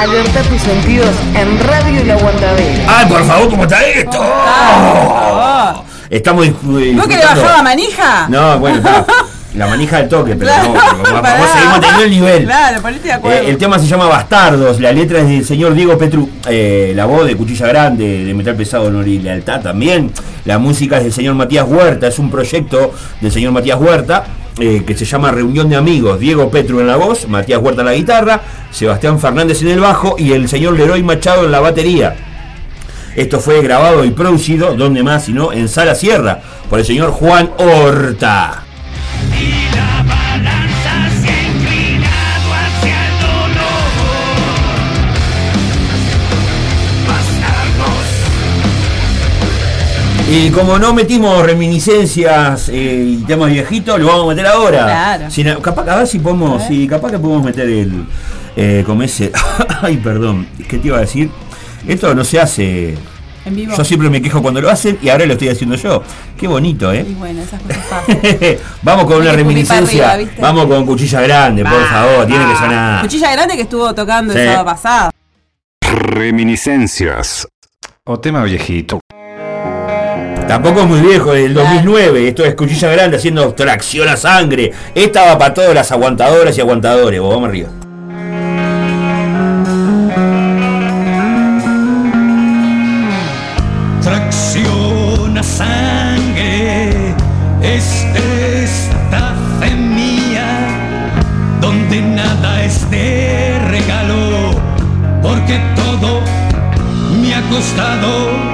Alerta tus sentidos en Radio El Aguantadero. ¡Ay, por favor, cómo está esto! Oh. Estamos dis- ¿No que le bajó la manija? No, bueno, está. La manija del toque, pero Claro, no, pero vamos, seguir manteniendo el nivel. Claro, ponete de acuerdo. Eh, el tema se llama Bastardos, la letra es del señor Diego Petru, eh, la voz de Cuchilla Grande, de Metal Pesado, Honor y Lealtad también. La música es del señor Matías Huerta, es un proyecto del señor Matías Huerta eh, que se llama Reunión de Amigos. Diego Petru en la voz, Matías Huerta en la guitarra, Sebastián Fernández en el bajo y el señor Leroy Machado en la batería. Esto fue grabado y producido, donde más sino en Sala Sierra, por el señor Juan Horta. Y como no metimos reminiscencias eh, y temas viejitos, lo vamos a meter ahora. Claro. Si capaz, a ver si podemos, si capaz que podemos meter el eh, como ese. Ay, perdón, ¿qué te iba a decir? Esto no se hace. En vivo. Yo siempre me quejo cuando lo hacen y ahora lo estoy haciendo yo. Qué bonito, ¿eh? Y bueno, esas cosas pasan. Vamos con una reminiscencia. Vamos con cuchilla grande, por favor, tiene que sonar. Cuchilla grande que estuvo tocando Sí. el sábado pasado. Reminiscencias. O tema viejito. Tampoco es muy viejo, del 2009. Esto es cuchilla grande haciendo tracción a sangre. Esta va para todas las aguantadoras y aguantadores. Vos, vamos arriba. Tracción a sangre es esta fe mía, donde nada es de regalo, porque todo me ha costado.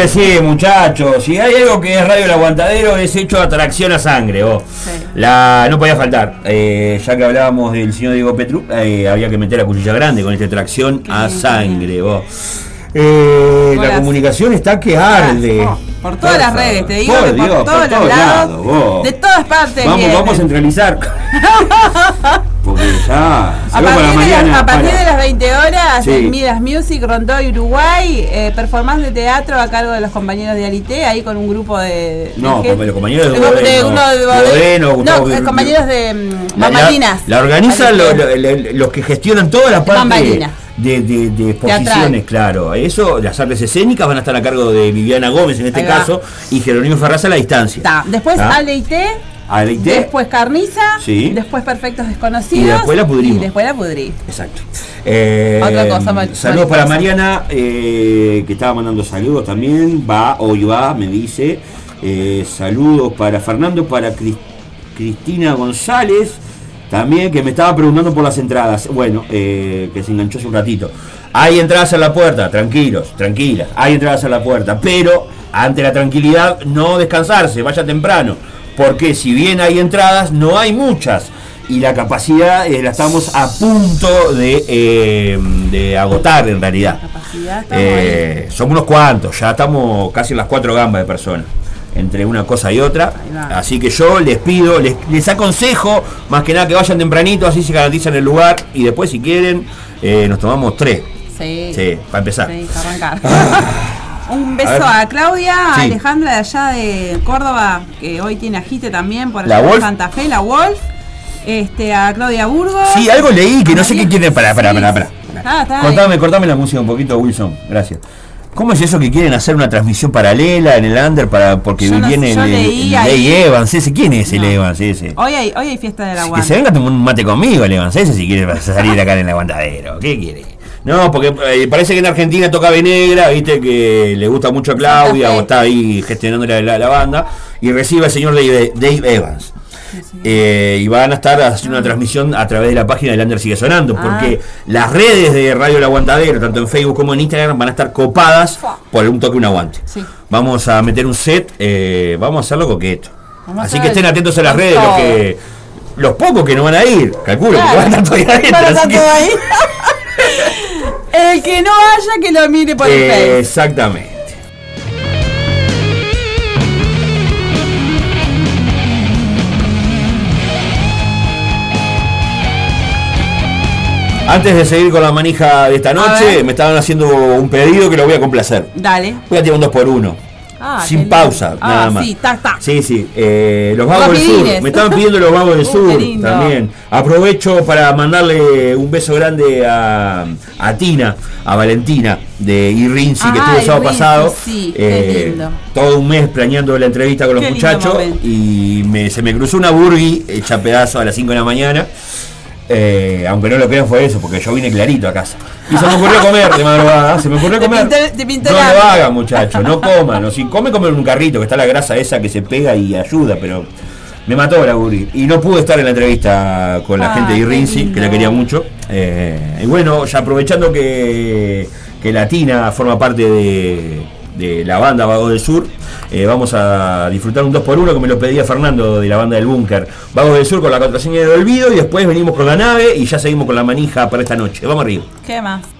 Que sí, muchachos. Si hay algo que es Radio El Aguantadero, es hecho atracción a sangre. vos. La, no podía faltar. Eh, ya que hablábamos del señor Diego Petru, eh, había que meter la cuchilla grande con esta tracción a sangre. Eh, la comunicación está que arde. Por todas las redes, te digo Por Dios, por todos por los todos lados, lados, vos. de todas partes. Vamos, vienen. vamos a centralizar. Ya. A partir, de las, a partir para- de las 20 horas, Sí. en Midas Music, Rondoy, Uruguay, eh, performance de teatro a cargo de los compañeros de Alité, ahí con un grupo de. No, de los compañeros de de- de- Bodeno, uno de Bodeno, Bodeno, Gustavo No, eh, compañeros de mm, La, la- Bambalinas. la organizan lo- Alité. lo- lo- los que gestionan toda la parte Bambalinas. de, de- de exposiciones, claro. Eso, las artes escénicas van a estar a cargo de Viviana Gómez en este caso y Jerónimo Ferraz a la distancia. Ta, Después. Alité, Después Carniza, Sí. después Perfectos Desconocidos. Y después la pudrimos. Y después la pudrí. Exacto. Eh, Otra cosa, Mar- saludos para. Mariana, eh, que estaba mandando saludos también. Va, hoy va, me dice. Eh, saludos para Fernando, para Cris- Cristina González. También que me estaba preguntando por las entradas. Bueno, eh, que se enganchó hace un ratito. Hay entradas a la puerta, tranquilos, tranquilas. Hay entradas a la puerta, pero ante la tranquilidad no descansarse, vaya temprano. Porque si bien hay entradas, no hay muchas. Y la capacidad eh, la estamos a punto de, eh, de agotar en realidad. Eh, somos unos cuantos, ya estamos casi en las cuatro gambas de personas, entre una cosa y otra. Así que yo les pido, les, les aconsejo, más que nada que vayan tempranito, así se garantizan el lugar y después si quieren eh, nos tomamos tres. Sí. Sí, para empezar. Sí, para arrancar. Un beso A Claudia, a. Alejandra de allá de Córdoba, que hoy tiene agite también por ¿La allá Wolf? Santa Fe, la Wolf. Este, a Claudia Burgos. Sí, algo leí que no sé qué pará, pará. Ah, está ahí. Cortame, cortame la música un poquito, Wilson. Gracias. ¿Cómo es eso que quieren hacer una transmisión paralela en el under para porque no viene el, el- Evans ese? ¿Quién es el Evans ese? Hoy hay, hoy hay fiesta del Que aguante. se venga a tomar un mate conmigo, el Evans ese, si quiere salir acá en el aguantadero. ¿Qué quiere? No, porque eh, parece que en Argentina toca Venegra, viste que le gusta mucho a Claudia o está ahí gestionando la, la- la banda y recibe al señor Dave, Dave Evans. Eh, y van a estar haciendo una transmisión a través de la página del Under Sigue Sonando, porque las redes de Radio El Aguantadero, tanto en Facebook como en Instagram, van a estar copadas por un toque un aguante. Sí. Vamos a meter un set, eh, vamos a hacerlo coqueto. Vamos Así que estén atentos a las redes, los que los pocos que no van a ir, calculo, Claro. porque van a estar todavía adentro. Van a estar que- ahí. El que no haya, que lo mire por el Eh, Facebook. Exactamente. Antes de seguir con la manija de esta noche, me estaban haciendo un pedido que lo voy a complacer. Dale. Voy a tirar un 2 por 1 Ah, sin lindo. pausa, Ah, nada más. sí, tac. Sí, sí. eh, los vagos del sur. Me estaban pidiendo los vagos del Uh, sur también. Aprovecho para mandarle un beso grande a, a Tina, a Valentina de Irrinzi, que Ah, estuvo el sábado pasado. sí, Eh, lindo. todo un mes planeando la entrevista con los Qué muchachos momento. y me- se me cruzó una burgui hecha pedazo a las 5 de la mañana. Eh, aunque no lo crean fue eso, porque yo vine clarito a casa. Y se me ocurrió comer de madrugada, se me ocurrió Te comer. te no lo hagan, muchachos, no coman. O si come, comen en un carrito, que está la grasa esa que se pega y ayuda, pero me mató la burri. Y no pude estar en la entrevista con la Ah, gente de Irrinzi, que la quería mucho. Eh, y bueno, ya aprovechando que, que Latina forma parte de, de la banda Vago del Sur, eh, vamos a disfrutar un 2x1 que me lo pedía Fernando de la banda del Búnker. Vago del Sur con la contraseña de Olvido y después venimos con la nave y ya seguimos con la manija para esta noche. Vamos arriba. ¿Qué más?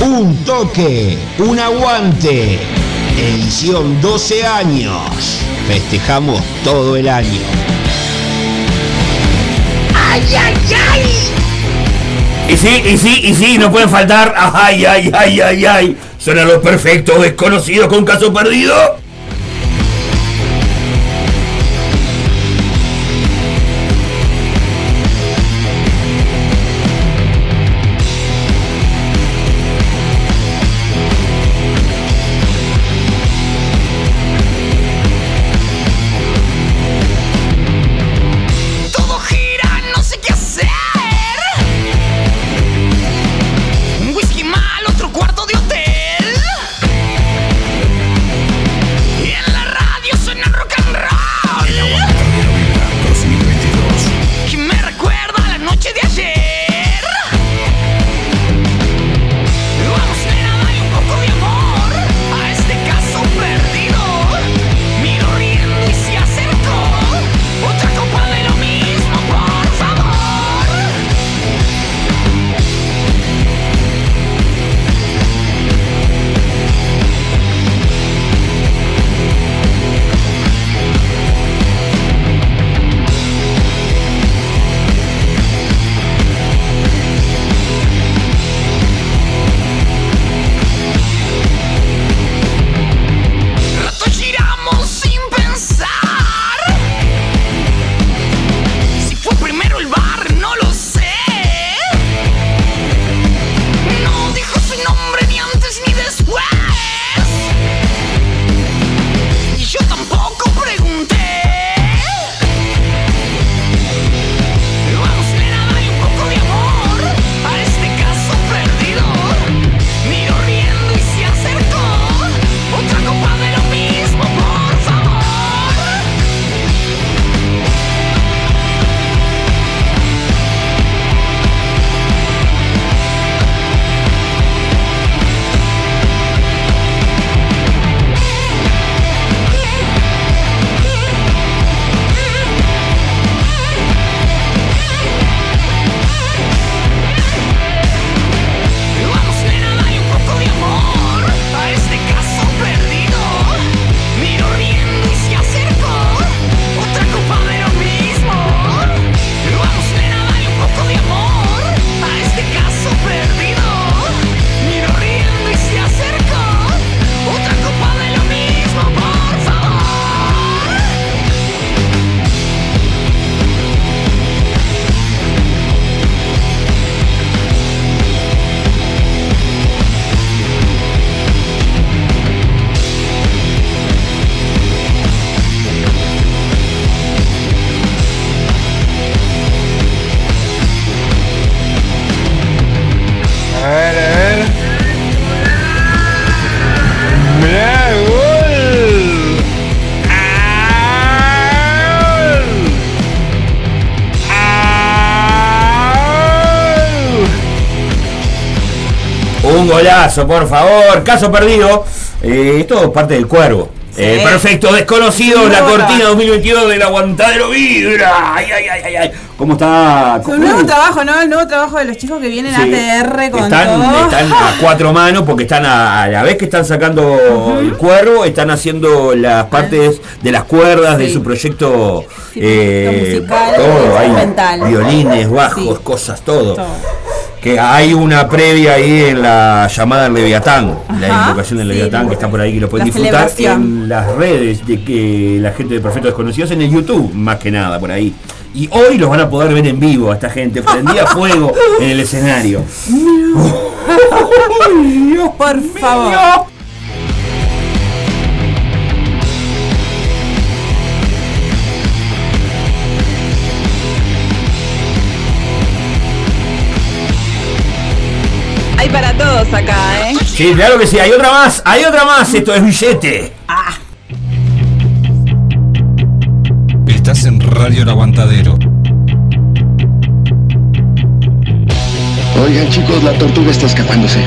Un toque, un aguante. Edición 12 años. Festejamos todo el año. ¡Ay, ay, ay! Y sí, y sí, y sí, no pueden faltar. Ay, ay, ay, ay, ay. Suena los perfectos desconocidos con caso perdido. Un golazo, por favor. Caso perdido. Eh, esto es parte del cuervo. Eh, perfecto, desconocido, la cortina 2022 del aguantadero vibra. Ay, ay, ay, ay, ay. ¿Cómo está? Su nuevo trabajo, ¿no? El nuevo trabajo de los chicos que vienen Sí. a ATR con están, todo. están a cuatro manos porque están a, a la vez que están sacando el cuervo, están haciendo las partes de las cuerdas de su proyecto. eh, musical, todo, hay violines, bajos, cosas, todo. Todo. Que hay una previa ahí en la llamada Leviatán, la invocación del sí. Leviatán que está por ahí que lo pueden disfrutar en las redes de que la gente de Perfectos Desconocidos en el YouTube, más que nada por ahí. Y hoy los van a poder ver en vivo a esta gente, prendía fuego en el escenario. Por favor. Hay para todos acá, ¿eh? Sí, claro que sí, hay otra más, hay otra más, esto es billete. Estás en Radio El Aguantadero. Oigan chicos, la tortuga está escapándose.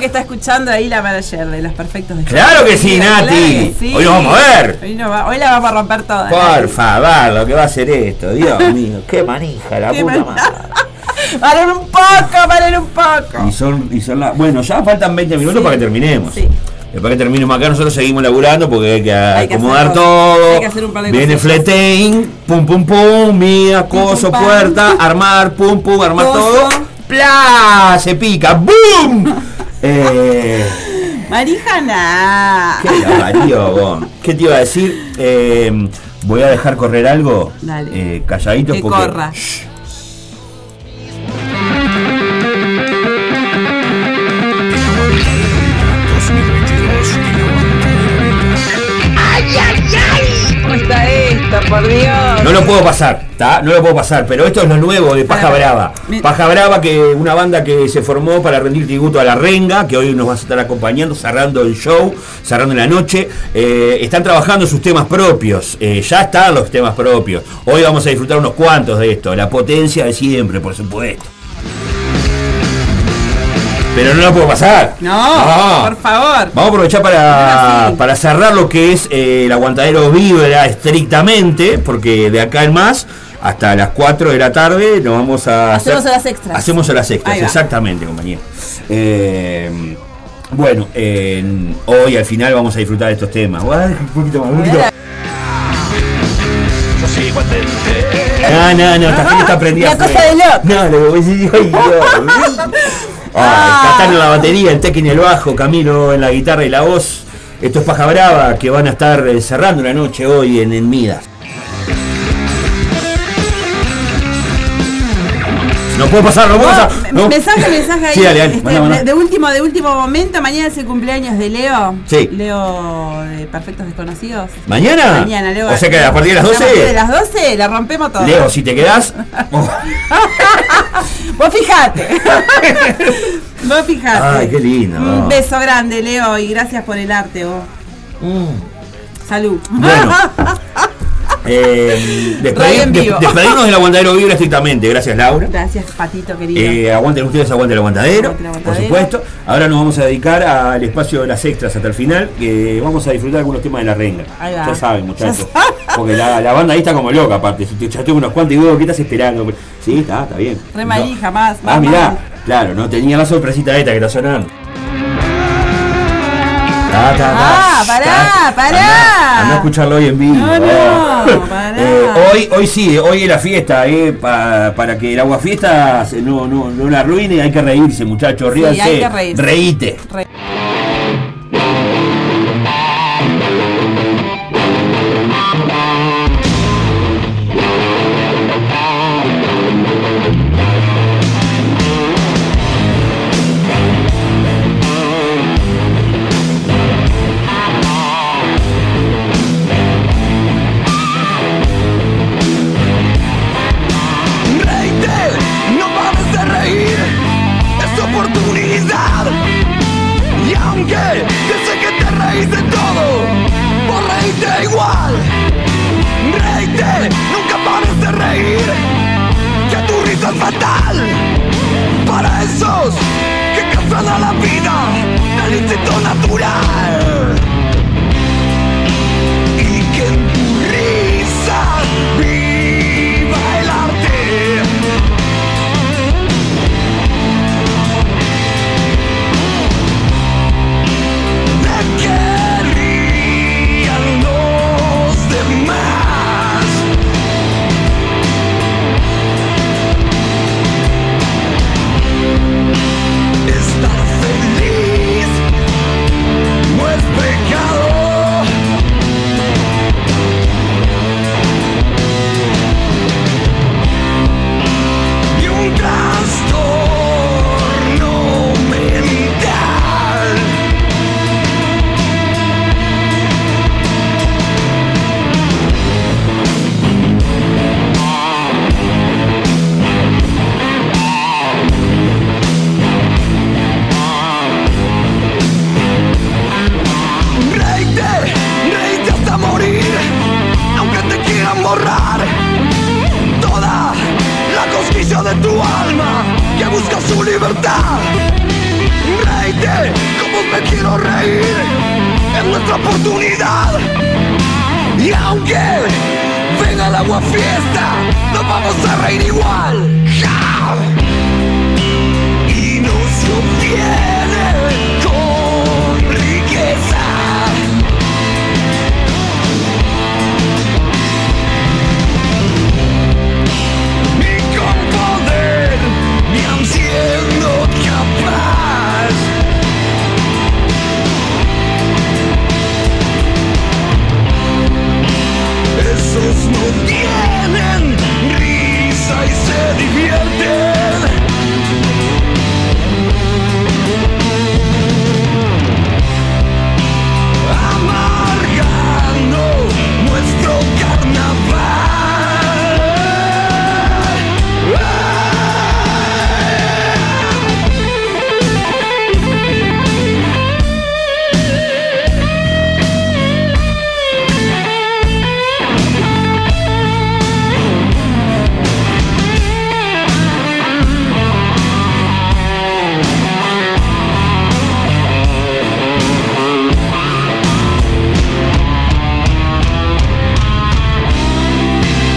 Que está escuchando ahí la manager de los perfectos. de Claro que sí, Claro Nati. que sí. Hoy lo vamos a ver. Hoy, no va- hoy la vamos a romper toda. Por favor, lo que va a hacer esto, Dios mío, qué manija, la Qué puta man- madre. Paren un poco, paren un poco. Y son, y son la- Bueno, ya faltan 20 minutos Sí, para que terminemos. sí. Después que terminemos acá, nosotros seguimos laburando porque hay que Hay que acomodar todo. hay que hacer un par de Viene. Fletein, pum pum pum, mía, coso, puerta, armar, pum pum, armar Coso. todo. ¡Pla! Se pica, ¡boom! Eh, Marijana. ¿Qué? ¿Qué te iba a decir? Eh, voy a dejar correr algo. Dale. Eh, calladitos Que porque. corra. ¡Ay, por Dios? No lo puedo pasar, ¿está? No lo puedo pasar, pero esto es lo nuevo de Paja Brava. Paja Brava, que una banda que se formó para rendir tributo a la Renga, que hoy nos va a estar acompañando, cerrando el show, cerrando la noche. Eh, están trabajando sus temas propios, eh, ya están los temas propios. Hoy vamos a disfrutar unos cuantos de esto, la potencia de siempre, por supuesto. Pero no lo puedo pasar. No, por favor. Vamos a aprovechar para, para cerrar lo que es eh, el aguantadero vibra estrictamente, porque de acá en más, hasta las 4 de la tarde, nos vamos a Hacemos hacer- horas extras. Hacemos horas extras, exactamente, compañero. Eh, bueno, eh, hoy al final vamos a disfrutar de estos temas. Un poquito más, un poquito. Yo. No, no, no, esta gente está prendida. La cosa de loco. No, lo que voy a decir, ay, Ay, Catán en la batería, el Tequi en el bajo, Camilo en la guitarra y la voz. Esto es Paja Brava, que van a estar eh, cerrando la noche hoy en, en Midas. No puedo pasar, no puedo pasar. Me- no. Mensaje, mensaje ahí. Sí, dale, dale, este, de, último, de último momento, mañana es el cumpleaños de Leo. Sí. Leo de Perfectos Desconocidos. ¿Mañana? Mañana, Leo. O sea que a partir de las 12. A partir de las 12 la rompemos todo. Leo, si te quedás. oh, Vos fijate. Vos fijate. ay, qué lindo. Un beso grande, Leo, y gracias por el arte, vos. Salud. Mm. Bueno. Eh, despedir- des- despedirnos del aguantadero vibra estrictamente. Gracias, Laura. Gracias, Patito querido. Eh, aguanten ustedes, aguante el aguantadero, el por supuesto. Ahora nos vamos a dedicar al espacio de las extras hasta el final, que vamos a disfrutar algunos temas de la renga. Ya saben, muchachos. Porque la, la banda ahí está como loca, aparte. Si te- Ya tengo unos cuantos y vos, ¿qué estás esperando? Sí, está, está bien. Re No. manija, más. Ah, mirá, claro, no tenía la sorpresita esta que está sonando. Ta, ta, ta, Ah, pará, pará. Anda a escucharlo hoy en vivo. No, no, pará. Eh, hoy, hoy sí, hoy es la fiesta, eh, pa- para que el agua fiesta no, no, no la arruine, hay que reírse, muchachos, Sí, ríanse, hay que reírse. reíte. Re-